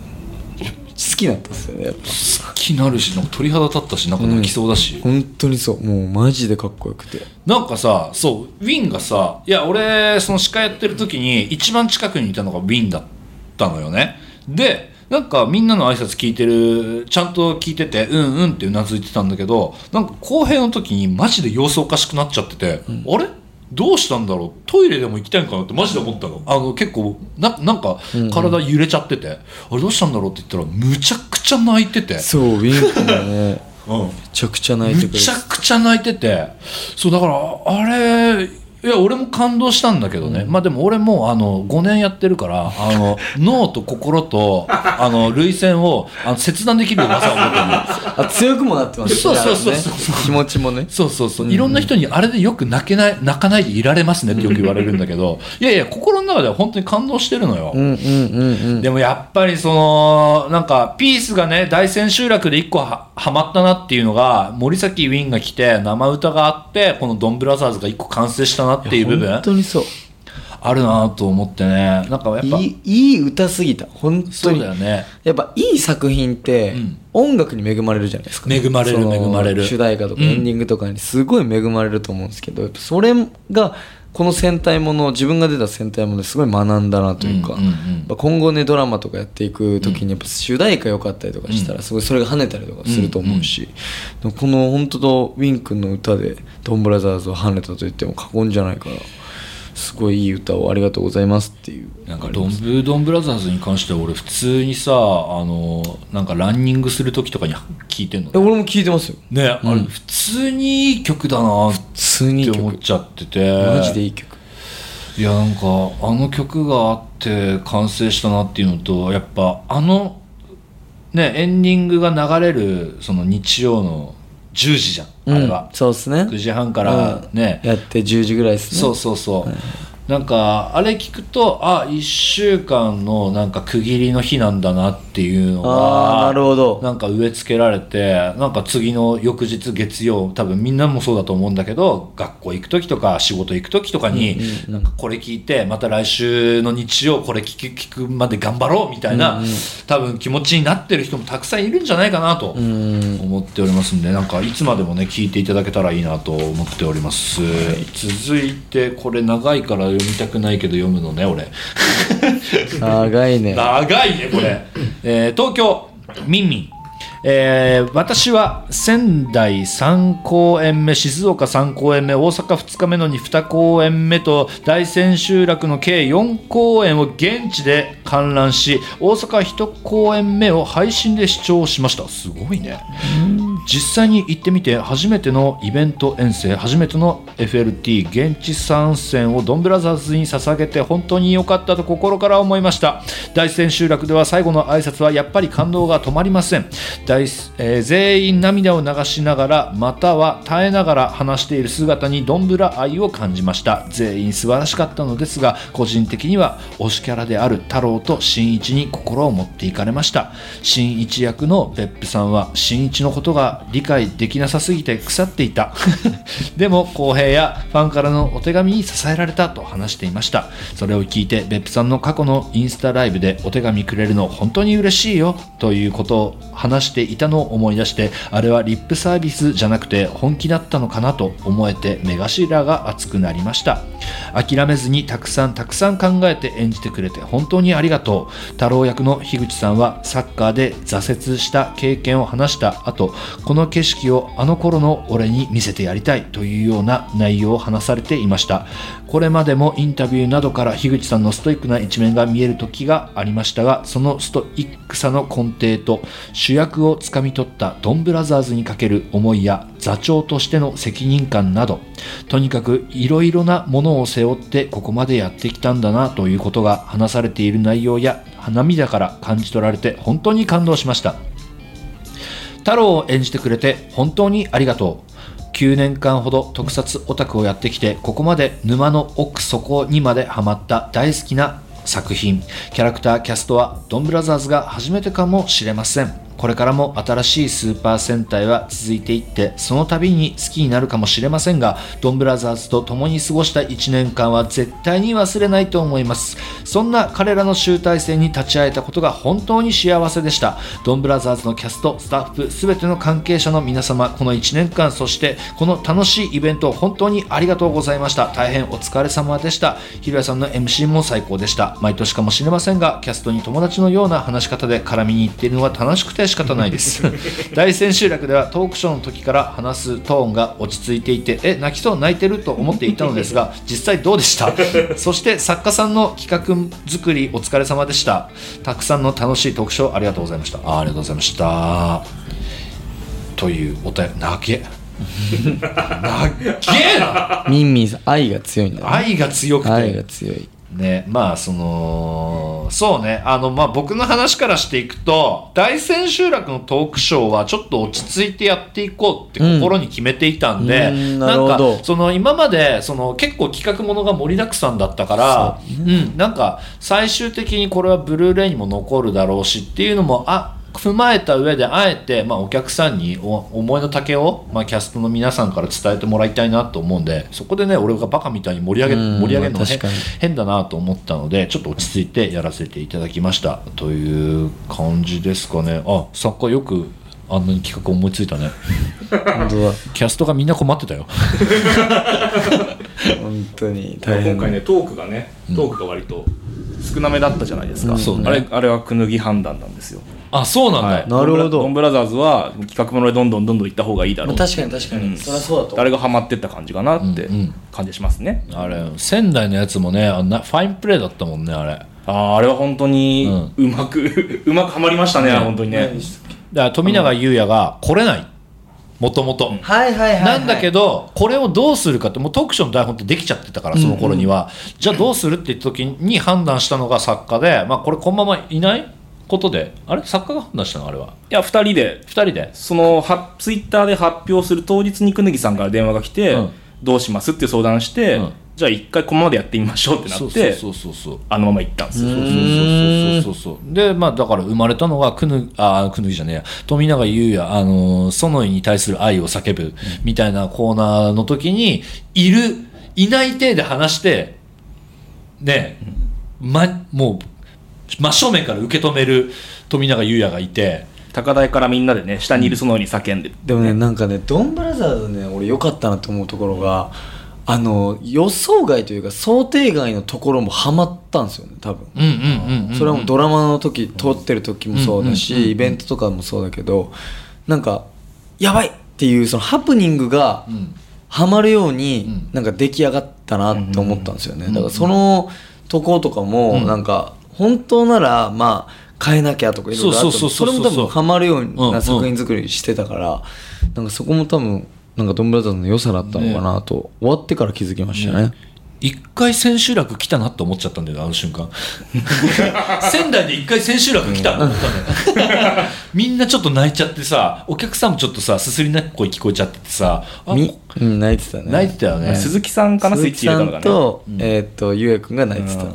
好きになったっすよねやっぱ。好きになるしなんか鳥肌立ったしなんか泣きそうだし、本当にそう。もうマジでかっこよくて。なんかさそうウィンがさいや俺その司会やってる時に一番近くにいたのがウィンだったのよね。でなんかみんなの挨拶聞いてるちゃんと聞いててうんうんってうなずいてたんだけどなんか公平の時にマジで様子おかしくなっちゃってて、あれ？どうしたんだろう？トイレでも行きたいんかなってマジで思ったの。あの結構ななんか体揺れちゃってて、あれどうしたんだろうって言ったらむちゃくちゃ泣いてて、そうウィン君がね。うん、めちゃくちゃ泣いてむくれてちゃくちゃ泣いてて。そうだからあれいや俺も感動したんだけどね、まあでも俺もあの5年やってるからあの 脳と心とあの涙腺をあの切断できる技を持ってる強くもなってますそうそうそうそう。ね気持ちもね。そうそうそう。いろんな人にあれでよく泣けない泣かないでいられますねってよく言われるんだけど。いやいや心の中では本当に感動してるのよ、うんうんうんうん。でもやっぱりそのなんかピースがね大千秋楽で一個ははまったなっていうのが森崎ウィンが来て生歌があってこのドンブラザーズが一個完成したなっていう部分。本当にそう。あるなと思ってね。なんかやっぱいいいい歌すぎた。本当そうにだよね。やっぱいい作品ってん。音楽に恵まれるじゃないですか、恵まれる恵まれる。主題歌とかうんエンディングとかにすごい恵まれると思うんですけど、やっぱそれがこの戦隊もの自分が出た戦隊ものですごい学んだなというか、今後ねドラマとかやっていく時にやっぱ主題歌良かったりとかしたらすごいそれが跳ねたりとかすると思うし、でもこの本当とウィン君の歌でドンブラザーズを跳ねたと言っても過言じゃないからすごいいい歌をありがとうございますっていう。なんかドンブドンブラザーズに関しては俺普通にさあのなんかランニングする時とかに聞いてんのえ俺も聞いてますよ。ね、あれ普通にいい曲だなっ普通にいい曲。て思っちゃってて。マジでいい曲。いやなんかあの曲があって完成したなっていうのとやっぱあのねエンディングが流れるその日曜の10時じゃん、あれは。うんそうですね。9時半からね、やって10時ぐらいですね。そうそうそう、なんかあれ聞くとあ1週間のなんか区切りの日なんだなっていうのがなるほど。なんか植え付けられてなんか次の翌日月曜多分みんなもそうだと思うんだけど学校行く時とか仕事行く時とかに、なんかこれ聞いてまた来週の日曜これ聞く聞くまで頑張ろうみたいな、多分気持ちになってる人もたくさんいるんじゃないかなとうん思っておりますんでなんかいつまでもね聞いていただけたらいいなと思っております、続いてこれ長いから読みたくないけど読むのね俺。長いね。長いねこれ、えー東京ミンミン。えー私は仙台3公演目静岡3公演目大阪2日目の2公演目と大千秋楽の計4公演を現地で観覧し大阪1公演目を配信で視聴しました。すごいね実際に行ってみて初めてのイベント遠征初めての FLT 現地参戦をドンブラザーズに捧げて本当に良かったと心から思いました。大千秋楽では最後の挨拶はやっぱり感動が止まりません。大、えー全員涙を流しながらまたは耐えながら話している姿にドンブラ愛を感じました。全員素晴らしかったのですが個人的には推しキャラである太郎と新一に心を持っていかれました。新一役の別府さんは新一のことが理解できなさすぎて腐っていた。でも公平やファンからのお手紙に支えられたと話していました。それを聞いて別府さんの過去のインスタライブでお手紙くれるの本当に嬉しいよということを話していたのを思い出してあれはリップサービスじゃなくて本気だったのかなと思えて目頭が熱くなりました。諦めずにたくさんたくさん考えて演じてくれて本当にありがとう。太郎役の樋口さんはサッカーで挫折した経験を話した後この景色をあの頃の俺に見せてやりたいというような内容を話されていました。これまでもインタビューなどから樋口さんのストイックな一面が見える時がありましたがそのストイックさの根底と主役をつかみ取ったドンブラザーズにかける思いや座長としての責任感などとにかくいろいろなものを背負ってここまでやってきたんだなということが話されている内容や花涙から感じ取られて本当に感動しました。太郎を演じてくれて本当にありがとう。9年間ほど特撮オタクをやってきてここまで沼の奥底にまでハマった大好きな作品。キャラクターキャストはドンブラザーズが初めてかもしれません。これからも新しいスーパー戦隊は続いていってその度に好きになるかもしれませんがドンブラザーズと共に過ごした1年間は絶対に忘れないと思います。そんな彼らの集大成に立ち会えたことが本当に幸せでした。ドンブラザーズのキャストスタッフ全ての関係者の皆様この1年間そしてこの楽しいイベント本当にありがとうございました。大変お疲れ様でした。ひろやさんの MC も最高でした。毎年かもしれませんがキャストに友達のような話し方で絡みに行っているのが楽しくて仕方ないです。大千秋楽ではトークショーの時から話すトーンが落ち着いていてえ泣きそう泣いてると思っていたのですが 実際どうでした？そして作家さんの企画作りお疲れ様でした。たくさんの楽しいトークショーありがとうございました。あありがとうございました。というお便り投げなっげえな！ミンミンさん愛が強いんだよね。愛が強くて。愛が強いねまあそのそうねあのまあ僕の話からしていくと大千秋楽のトークショーはちょっと落ち着いてやっていこうって心に決めていたんで、うんうんなんかその今までその結構企画ものが盛りだくさんだったからうんなんか最終的にこれはブルーレイにも残るだろうしっていうのもあ踏まえた上であえて、まあ、お客さんにお思いの丈を、まあ、キャストの皆さんから伝えてもらいたいなと思うんでそこでね俺がバカみたいに盛り上げうん盛り上げるのも変だなと思ったのでちょっと落ち着いてやらせていただきました。という感じですかね。あ作家よくあんなに企画思いついたね。本当だ。キャストがみんな困ってたよ。本当に大変。今回ねトークがねトークが割と少なめだったじゃないですか、うん。ね。あれあれはくぬぎ判断なんですよあそうなんだ、はい。なるほど。ドンブラドンブラザーズは企画ものでどんどんどんどん行った方がいいだろう確かに確かに、うん。そりゃそうだと。あれがハマってった感じかなってうんうん感じしますね、あれ仙台のやつもねあんなファインプレーだったもんねあれ。あああれは本当にうまく、うまく はまりましたね、ね。本当にね、だから富永優也が来れない。もともとはいはいはい、はい、なんだけどこれをどうするかってもうトークショーの台本ってできちゃってたからその頃には、じゃあどうするって言った時に判断したのが作家で、まあ、これこのままいないことであれ？作家が判断したのあれは？いや2人で。2人で？そのはツイッターで発表する当日にくぬぎさんから電話が来て、うん。どうします？って相談して、うん。じゃあ一回このままでやってみましょうってなってそうそうそうそうあのまま行ったんですよ、そうそうそうそうそうそうでまあだから生まれたのがくぬあくぬぎじゃねえや。富永優也あのーソノイに対する愛を叫ぶみたいなコーナーの時にいるいない体で話してねまもう真正面から受け止める富永優也がいて高台からみんなでね下にいるそのように叫んで、でもねなんかねドンブラザーズね俺良かったなと思うところがあの予想外というか想定外のところもハマったんですよね多分。うんうんうんうんそれはもうドラマの時撮ってる時もそうだうんうんうんうん。しイベントとかもそうだけどなんかやばいっていうそのハプニングがうん。ハマるよううにん。なんか出来上がったなって思ったんですよね。うん。だからそのとことかもうん。なんか本当ならまあ変えなきゃとかいろいろあってもそうそうそうそうそれも多分ハマるよううんな作品作りしてたからなんかそこも多分なんかドンブラザーズの良さだったのかなと終わってから気づきましたね。一回千秋楽来たなって思っちゃったんだよねあの瞬間。仙台で一回千秋楽来たと思ったのよ みんなちょっと泣いちゃってさお客さんもちょっとさすすり泣く声聞こえちゃっててさあみうん泣いてたね。泣いてたよね。鈴木さんかなスイッチ入れたのがね鈴木さんとえーっとゆうやくんが泣いてた。うん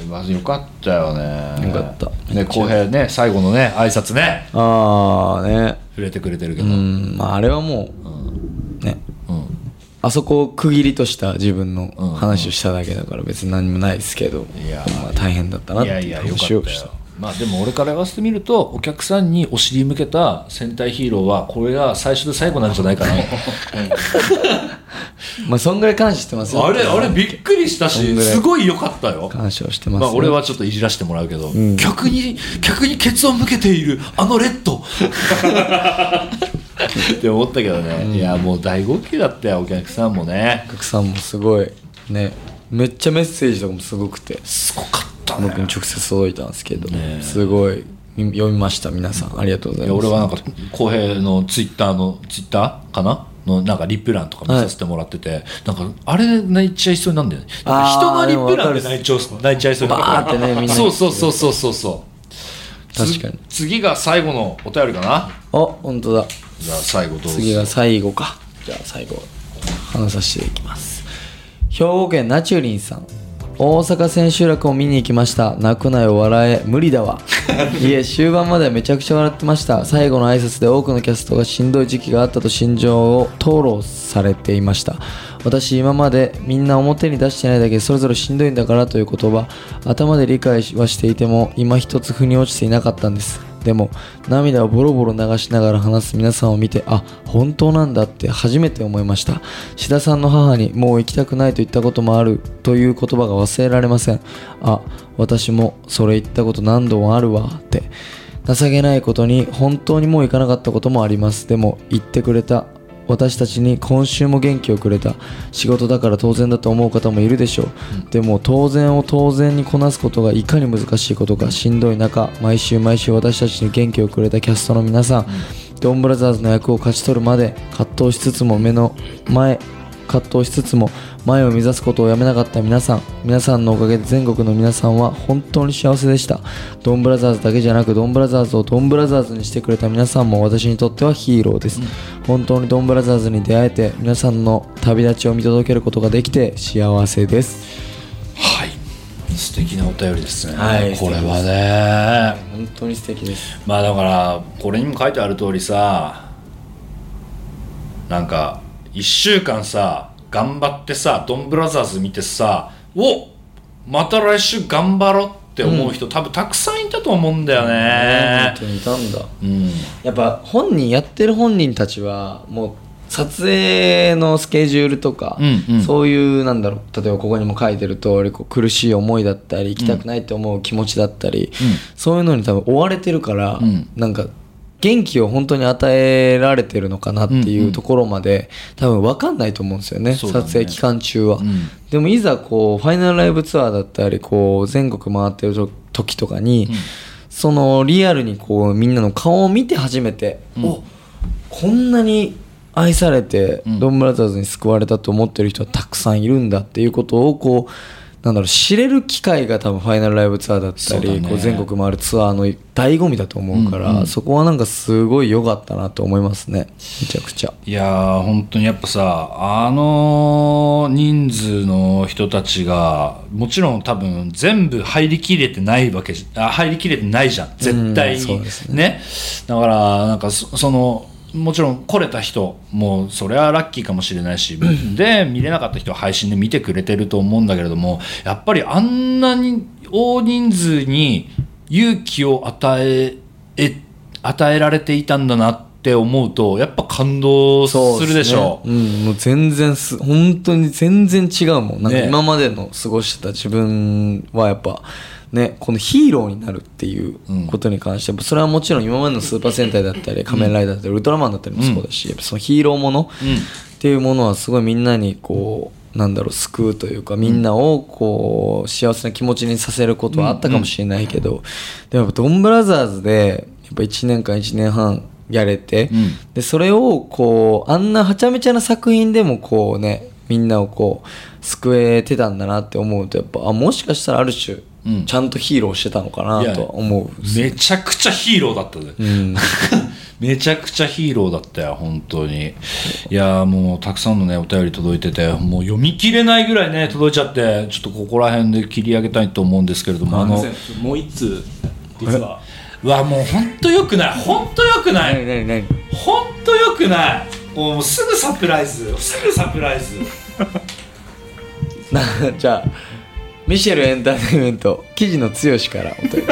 あれはよかったよね。よかった。ね浩平ね最後のね挨拶ね。ああね。触れてくれてるけど、ううんんまああれはもうね。あそこを区切りとした自分の話をしただけだから別に何もないですけど、いや。まあ、大変だったなっていういやいやよかった。よ話をしたまあでも俺から言わせてみるとお客さんにお尻向けた戦隊ヒーローはこれが最初で最後なんじゃないかな まあそんぐらい感謝してますよ。あれあれびっくりしたしすごい良かったよ。感謝をしてます。よまあ俺はちょっといじらしてもらうけど、逆に逆にケツを向けているあのレッド。って思ったけどね、いやもう大号泣だったよお客さんもね。お客さんもすごい。ね。めっちゃメッセージとかもすごくて。すごかったね。僕に直接届いたんですけど、すごい。み読みました皆さん。ありがとうございいます。や俺はなんか浩平のツイッターのツイッターかな？のなんかリップ欄とか見させてもらってて、なんかあれ泣いちゃいそうなんだよね。人のリップ欄ででも泣いちゃう泣いちゃいそう。バーってねみんな。そうそうそうそうそうそう。確かにつ次が最後のお便りかな？あ本当だ。じゃあ最後どうぞ。次が最後か。じゃあ最後話させていきます。兵庫県ナチュリンさん大阪千秋楽を見に行きました。泣くなよ笑え。無理だわ。いえ終盤まではめちゃくちゃ笑ってました。最後の挨拶で多くのキャストがしんどい時期があったと心情を吐露されていました。私今までみんな表に出してないだけでそれぞれしんどいんだからという言葉頭で理解はしていても今一つ腑に落ちていなかったんですでも涙をボロボロ流しながら話す皆さんを見てあ本当なんだって初めて思いました。志田さんの母にもう行きたくないと言ったこともあるという言葉が忘れられません。あ私もそれ言ったこと何度もあるわって。情けないことに本当にもう行かなかったこともあります。でも言ってくれた私たちに今週も元気をくれた。仕事だから当然だと思う方もいるでしょう、でも当然を当然にこなすことがいかに難しいことかしんどい中毎週毎週私たちに元気をくれたキャストの皆さん、ドンブラザーズの役を勝ち取るまで葛藤しつつも目の前葛藤しつつも前を目指すことをやめなかった皆さん皆さんのおかげで全国の皆さんは本当に幸せでした。ドンブラザーズだけじゃなくドンブラザーズをドンブラザーズにしてくれた皆さんも私にとってはヒーローです、本当にドンブラザーズに出会えて皆さんの旅立ちを見届けることができて幸せです。はい。素敵なお便りですね、はいこれはね。本当に素敵です。まあだからこれにも書いてある通りさなんか1週間さ頑張ってさドンブラザーズ見てさおまた来週頑張ろうって思う人、多分たくさんいたと思うんだよね。本当にいたんだ。うん。やっぱ本人やってる本人たちはもう撮影のスケジュールとか、うんうん。そういうなんだろう例えばここにも書いてる通りこう苦しい思いだったり行きたくないって思う気持ちだったり、そういうのに多分追われてるから、ん。なんか元気を本当に与えられてるのかなっていうところまで、多分分かんないと思うんですよねね。撮影期間中は、ん。でもいざこうファイナルライブツアーだったりこう全国回ってると時とかに、そのリアルにこうみんなの顔を見て初めて、おこんなに愛されて、ドンブラザーズに救われたと思ってる人はたくさんいるんだっていうことをこうなんだろう知れる機会が多分ファイナルライブツアーだったり、ね。こう全国回るツアーの醍醐味だと思うから、そこはなんかすごい良かったなと思いますね。めちゃくちゃ。いやー本当にやっぱさあの人数の人たちがもちろん多分全部入りきれてないわけじゃあ入りきれてないじゃん。絶対に、うんそうですね。だからなんかそそのもちろん来れた人もそれはラッキーかもしれないしで見れなかった人は配信で見てくれてると思うんだけれどもやっぱりあんなに大人数に勇気を与ええ与えられていたんだなって思うとやっぱ感動するでしょそうすね。うん、もう全然す本当に全然違うもん。なんかね。今までの過ごしてた自分はやっぱねこのヒーローになるっていうことに関して、それはもちろん今までのスーパー戦隊だったり仮面ライダーだったり、ウルトラマンだったりもそうだし、やっぱそのヒーローものっていうものはすごいみんなにこうなんだろう救うというかみんなをこう幸せな気持ちにさせることはあったかもしれないけど、でもやっぱドンブラザーズでやっぱ1年間1年半やれて、ん。でそれをこうあんなはちゃめちゃな作品でもこうねみんなをこう救えてたんだなって思うとやっぱあもしかしたらある種、うんちゃんとヒーローしてたのかなとは思うめちゃくちゃヒーローだったぜ、うん。めちゃくちゃヒーローだったよ本当に。いやーもうたくさんのねお便り届いててもう読み切れないぐらいね届いちゃってちょっとここら辺で切り上げたいと思うんですけれどもあのもう一通実は。うわもうほんとよくないほんとよくない。何何何？ほんとよくない。もうすぐサプライズすぐサプライズ。なじゃあミシェルエンターテインメント記事の剛からお便りです。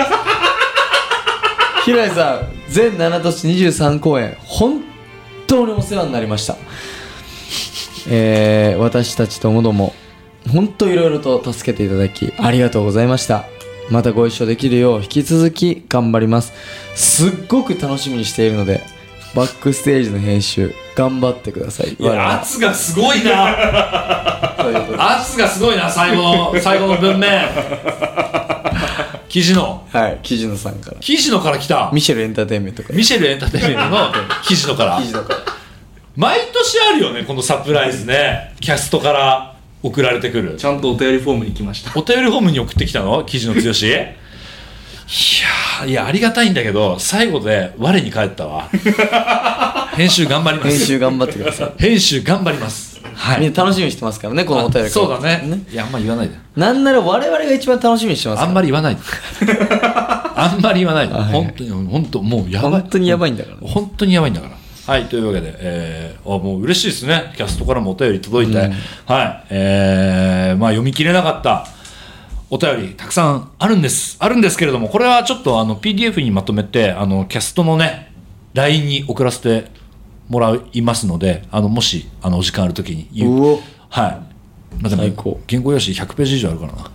平井さん全7都市23公演本当にお世話になりました。えー、私たちともども本当いろいろと助けていただきありがとうございました。またご一緒できるよう引き続き頑張ります。すっごく楽しみにしているのでバックステージの編集頑張ってください。いや圧がすごいな。圧がすごいな最後の 最後の文面。記事の。はい記事のさんから。記事のから来た。ミシェルエンターテインメントから。ミシェルエンターテインメントの 記事のから。から。毎年あるよねこのサプライズね。キャストから送られてくる。ちゃんとお便りフォームに来ました。お便りフォームに送ってきたの？記事の強し いやーいやありがたいんだけど最後で我に返ったわ。編集頑張ります。編集頑張ってください。編集頑張ります。はい。みんな楽しみにしてますからねこのお便り。そうだね。いやあんまり言わないで。なんなら我々が一番楽しみにしてますから。あんまり言わないで。あんまり言わないで。はい。本当に本当もうやばい。本当にやばいんだからね。本当にやばいんだから。はいというわけで、えー、あもう嬉しいですね。キャストからもお便り届いて、うん。はい。えー、まあ読み切れなかったお便りたくさんあるんです。あるんですけれどもこれはちょっとあの PDF にまとめてあのキャストのね LINE に送らせてもらいますのであのもしあのお時間ある時に言う。うお。はい。まあでも最高。原稿用紙100ページ以上あるからな。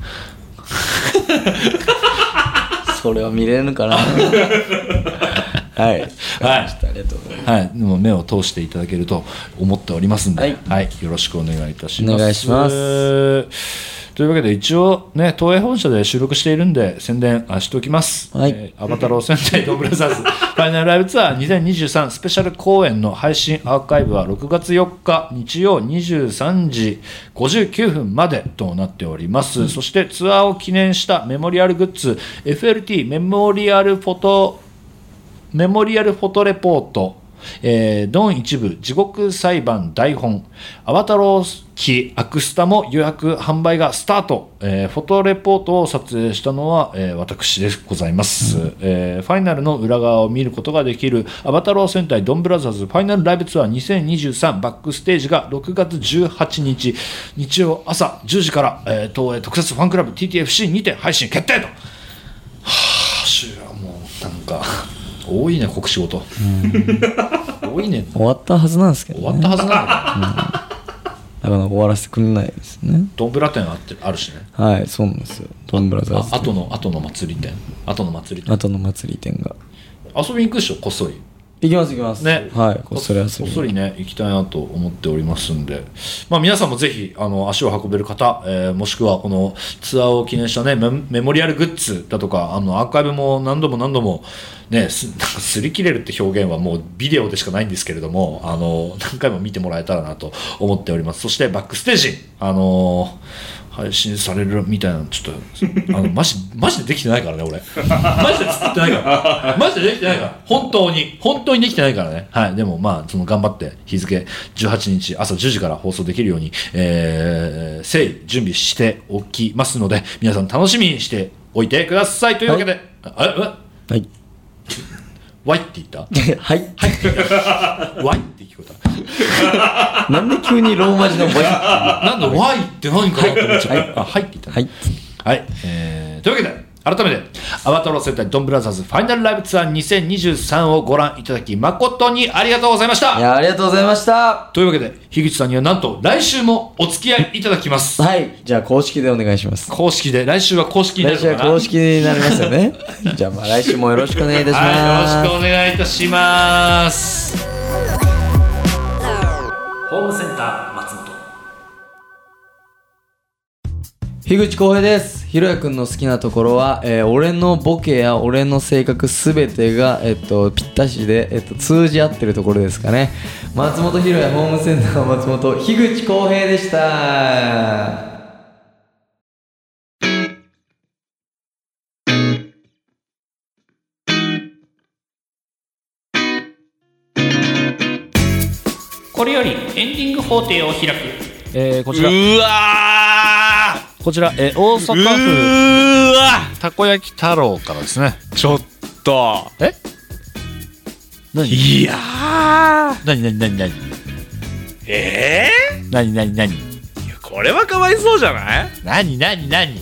それは見れるのかな。はい。はい。ありがとうございます。はい、でも目を通していただけると思っておりますんで、ははいい、よろしくお願いいたします。お願いしますというわけで一応ね東映本社で収録しているんで宣伝あしておきます、はい。えーアバタロー戦隊ドンブラザーズファイナルライブツアー2023スペシャル公演の配信アーカイブは6月4日日曜23時59分までとなっております、そしてツアーを記念したメモリアルグッズ FLT メモリアルフォトメモリアルフォトレポート、えードン一部地獄裁判台本。アバタロー機アクスタも予約販売がスタート、えーフォトレポートを撮影したのは、えー私でございます、えーファイナルの裏側を見ることができるアバタロー戦隊ドンブラザーズファイナルライブツアー2023バックステージが6月18日日曜朝10時から、えー東映特設ファンクラブ TTFC にて配信決定と。はあもうなんか多いね国仕事。多いね。終わったはずなんですけど、ね、終わったはずなんだよなかなか終わらせてくれないですね。ドンブラ店あってあるしね。はいそうなんですよ。ドンブラザーズ。あ後の後の祭り店。後の祭り店。後の祭り店が。遊びに行くでしょこっそり行きます行きます。ね。はい。こっそり遊びこっそりね行きたいなと思っておりますんで、まあ、皆さんもぜひあの足を運べる方、えーもしくはこのツアーを記念したねメメモリアルグッズだとかあのアーカイブも何度も何度もねす なんか擦り切れるって表現はもうビデオでしかないんですけれどもあの何回も見てもらえたらなと思っております。そしてバックステージあの配信されるみたいなのちょっとあの マジマジでできてないからね俺。マジで作ってないから。マジでできてないから。本当に本当にできてないからね。はい。でもまあその頑張って日付18日朝10時から放送できるようにえー、誠意準備しておきますので皆さん楽しみにしておいてください。というわけで、あええ？はい。ワイって言った？はい。ワイって聞こえ なんで急にローマ字のボイたなんだワイって何かなって思っちゃった、あはいって言ったはい。はい、えーというわけで改めてアバタロー戦隊ドンブラザーズファイナルライブツアー2023をご覧いただき誠にありがとうございました。いやありがとうございました。というわけで樋口さんにはなんと来週もお付き合いいただきます。はい。じゃあ公式でお願いします。公式で来週は公式にな来週るのかな。は公式になりますよね。じゃあまあ来週もよろしくお願いいたします、はい、よろしくお願いいたしますホームセンター松本。樋口浩平です。ひろやくんの好きなところは、えー俺のボケや俺の性格すべてが、えっと、ぴったしで、えっと、通じ合ってるところですかね。松本ひろやホームセンター松本樋口浩平でした。これよりエンディング法廷を開く、えーこちら。うわこちら、えー大ー阪府。うわたこ焼き太郎からですね。ちょっと。え？何？いやー。何何何何？え何何何？ー、いやこれはかわいそうじゃない？何何何？い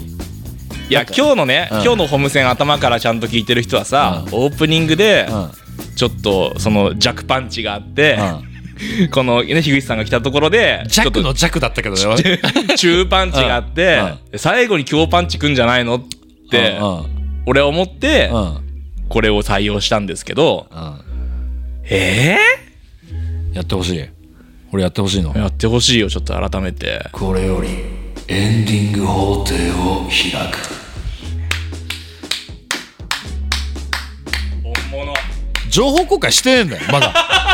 や今日のね、うん。今日のホームセン頭からちゃんと聞いてる人はさ、うオープニングでうんちょっとその弱パンチがあって、うん このね樋口さんが来たところで弱の弱だったけどよ 中パンチがあって、最後に強パンチくんじゃないのってうん俺は思ってうん。うんこれを採用したんですけどうん。えやってほしい。俺やってほしいの。ー、やってほしいよちょっと改めて。これよりエンディング法廷を開く。本物。情報公開してねえんだよまだ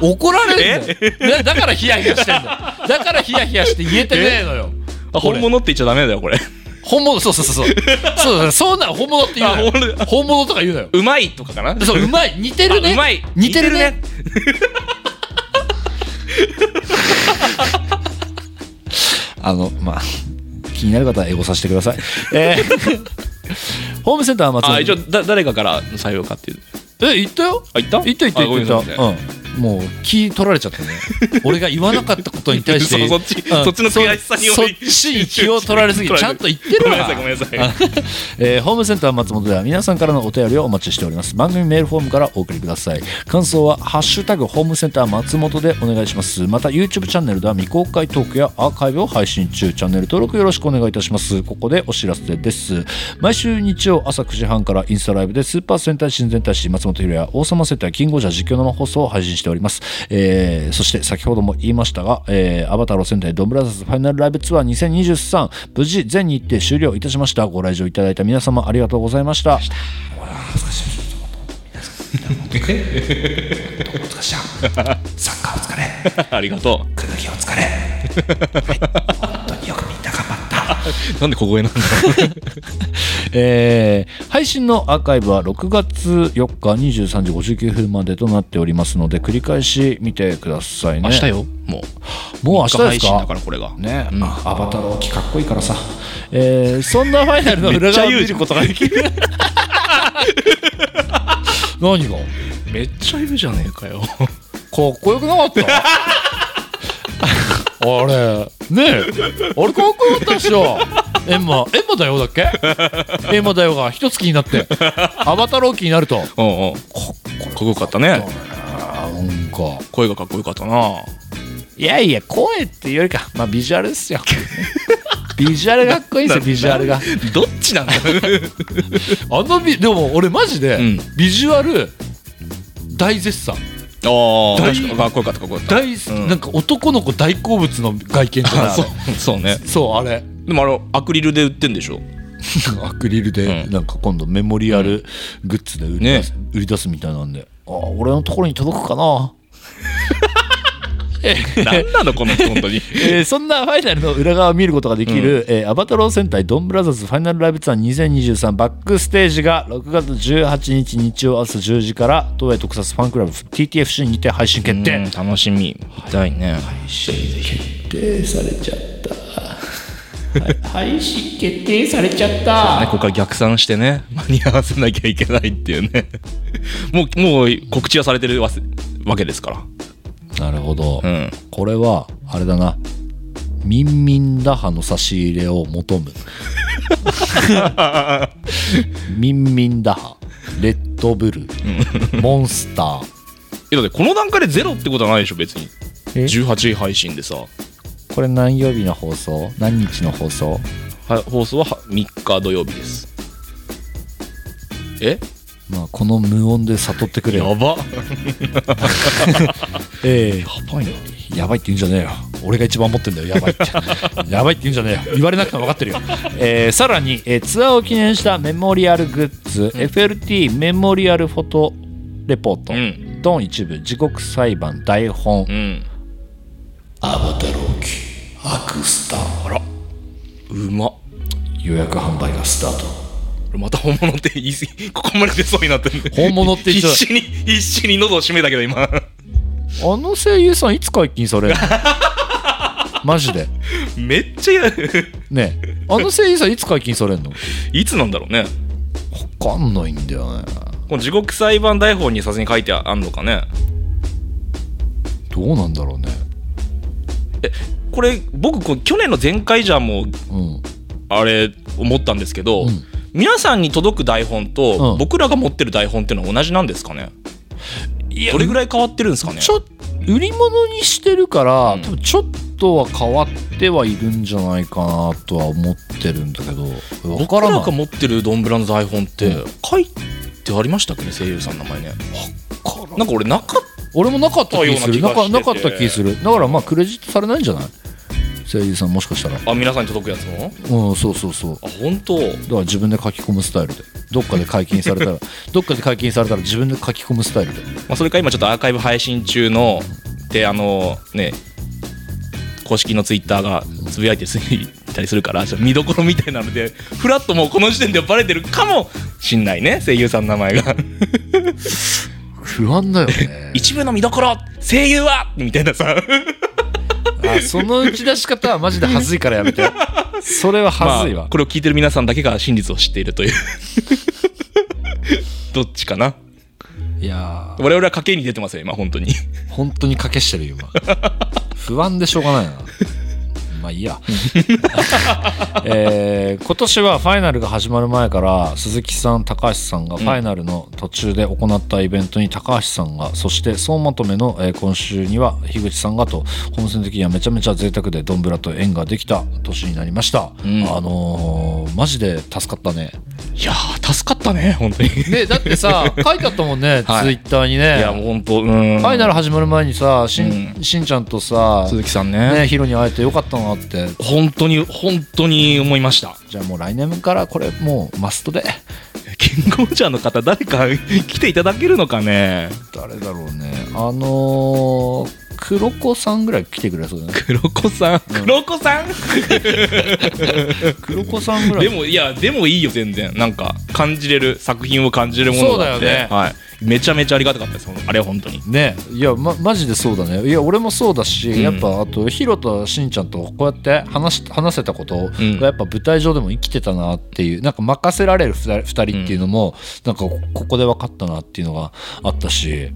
怒られるんだからヒヤヒヤしてんだよ。だからヒヤヒヤして言えてねえのよ。あ本物って言っちゃダメだよこれ。本物そうそうそうそう。そうだそうなの。本物って言うなよ。あ本物。とか言うなよ。うまいとかかな？そううまい。似てるね。あうまい。似てるね。あのまあ気になる方は英語させてください。えー ホームセンター松あ一応本だ誰かから採用かっていうえ言ったよ？あ言った？言った言ったあごめ言ったうん。もう気取られちゃったね。俺が言わなかったことに対して。そっちうん。そっちの悔しさにそそっちに気を取られすぎてちゃんと言ってるわ。ごめんなさいごめんなさいえーホームセンター松本では皆さんからのお便りをお待ちしております。番組メールフォームからお送りください。感想は「ハッシュタグホームセンター松本」でお願いします。また YouTube チャンネルでは未公開トークやアーカイブを配信中。チャンネル登録よろしくお願いいたします。ここでお知らせです。毎週日曜朝9時半からインスタライブでスーパー戦隊新戦隊士松本ひろや王様戦隊キングオージャー実況生放送を配信しております、えーそして先ほども言いましたが、えーアバタロー戦隊ドンブラザーズファイナルライブツアー2023無事全日程終了いたしました。ご来場いただいた。皆様ありがとうござい。ましたサッカーお疲れ。ありがとくぬぎお疲れ、はい、本当によく なんで小声なんだえー配信のアーカイブは6月4日23時59分までとなっておりますので繰り返し見てくださいね。明日よ。もう。もう明日です配信だかからこれが。ね、あアバタロー機かっこいいからさ、えーそんなファイナルの裏側を見ることができる？何が？かめっちゃいるじゃねえかよ。っこよくなかった？あれねえ。あれかっこよかったでしょ。エンマエンマだよだっけ？エンマだよが一つ気になって。アバタロー気になると。うんうん。かこっこよかったね。なんか。声がかっこよかったな。いやいや声っていうよりかまあビジュアルですよ。ビジュアルがかっこいいですよビジュアルが。どっちなんだ？あのビでも俺マジで、うん。ビジュアル大絶賛ああ大確かかっこよかったかっこよかった。大、うん。なんか男の子大好物の外見じゃないあそうね。そうあれ。でもあれアクリルで売ってんでしょ？アクリルでうん。なんか今度メモリアルグッズで売り出す,、売り出すみたいなんで。あ俺のところに届くかな 何なのこの人本当に？えーそんなファイナルの裏側を見ることができる、えーアバタロー戦隊ドンブラザーズファイナルライブツアー2023バックステージが6月18日日曜朝10時から東映特撮ファンクラブ TTFC にて配信決定、うん楽しみ。見たいね。決定されちゃった、はい。配信決定されちゃった。ね、ここから逆算してね。間に合わせなきゃいけないっていうね。もうもう告知はされてるわけですかなるほど、らうん。これはあれだな。ミンミン打破の差し入れを求む。ミンミン打破レッドブルモンスター。えだってこの段階でゼロってことはないでしょ別に。え？18位配信でさ。これ何曜日の放送？何日の放送？は放送はは3日土曜日です。え？まあこの無音で悟ってくれ。よば。ええ。やばいなやばいって言うんじゃねえよ。俺が一番持ってんだよやばいって。やばいって言うんじゃねえよ。言われなくても分かってるよ、えーさらに、えーツアーを記念したメモリアルグッズ、FLT メモリアルフォトレポート、うん。ドン一部地獄裁判台本、うん。アバタロー機アクスター。あら。うま。っ予約販売がスタート。俺また本物って言い過ぎ ここまで出そうになってる本物って言っちゃ必死に必死に喉を締めたけど今。あの声優さんいつ解禁されるの？マジで？めっちゃやねえ。あの声優さんいつ解禁されるの？いつなんだろうね。分かんないんだよね。この地獄裁判台本にさすがに書いてあんのかね。どうなんだろうね。これ僕こう去年の前回じゃもううん。あれ思ったんですけど、うん皆さんに届く台本と、うん。僕らが持ってる台本っていうのは同じなんですかね？いやどれぐらい変わってるんですかね？ちょ売り物にしてるから、うん。多分ちょっとは変わってはいるんじゃないかなとは思ってるんだけどわ僕からが持ってるドンブラの台本ってうん。書いてありましたっけね？声優さんの名前ね。なんか俺なかっ俺もなかった気する。なかった気する。だからまあクレジットされないんじゃない？声優さんもしかしたらあ皆さんに届くやつもうんそうそうそうあ本当だから自分で書き込むスタイルでどっかで解禁されたらどっかで解禁されたら自分で書き込むスタイルでまあ、それか今ちょっとアーカイブ配信中のであのね公式のツイッターがつぶやいてついたりするから見どころみたいなのでフラッともうこの時点でバレてるかもしんないね声優さんの名前が不安だよね一部の見どころ声優はみたいなさあその打ち出し方はマジで恥ずいからやめて。それは恥ずいわ、まあこれを聞いてる皆さんだけが真実を知っているという。どっちかな？いやー。我々は賭けに出てますよ今本当に。本当に賭けしてるよ今。不安でしょうがないなまあいいや、えー今年はファイナルが始まる前から鈴木さん高橋さんがファイナルの途中で行ったイベントに高橋さんが、そして総まとめの、えー今週には樋口さんがと本戦的にはめちゃめちゃ贅沢でドンブラと縁ができた年になりました、うん。あのーマジで助かったね。いやー助かったね本当に。いねだってさ 書いてあったもんね、はい。ツイッターにね。やもう本当うん。ファイナル始まる前にさしん,、うしんちゃんとさ鈴木さんね。ねヒロに会えてよかったなって。本当に本当に思いました。じゃあもう来年からこれもうマストで。キングオージャーの方誰か来ていただけるのかね。誰だろうね。あのー、黒子さんぐらい来てくれそうだね。黒子さん？黒子さん？黒子さんぐらい。でもいやでもいいよ全然。なんか感じれる作品を感じれるものがあって。そうだよね。はい、めちゃめちゃありがたかったです。あれは本当に。ね。いや、ま、マジでそうだね。いや俺もそうだし、ん。やっぱあとヒロとしんちゃんとこうやって話し話せたことうん。がやっぱ舞台上でも生きてたなっていうなんか任せられる2人っていうのも、なんかこここで分かったなっていうのがあったし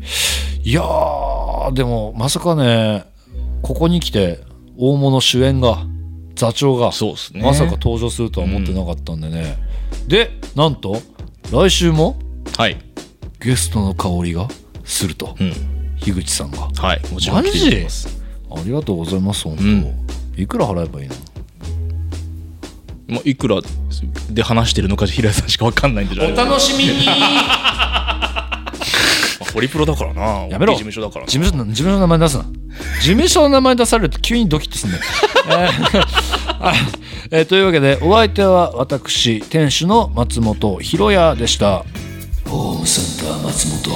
いやーでもまさかねここに来て大物主演が座長がそうですね。まさか登場するとは思ってなかったんでね、でなんと来週もはいゲストの香りがすると。うん。樋口さんが。はいもちろん来ています。ありがとうございます本当、うん。いくら払えばいいの？まあ、いくらで話してるのか平井さんしかわかんないんでじゃあ楽しみに。まあホリプロだからな。やめろ。事務所だからな。事務所の事務所の名前出すな。事務所の名前出されると急にドキッとすんね。えーあえーというわけでお相手は私店主の松本ひろやでしたホームセンター松本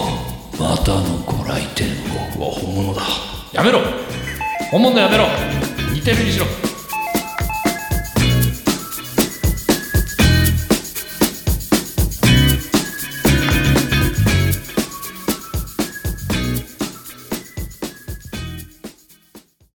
またのご来店を。うわ本物だ。やめろ。本物やめろ。似てるにしろ。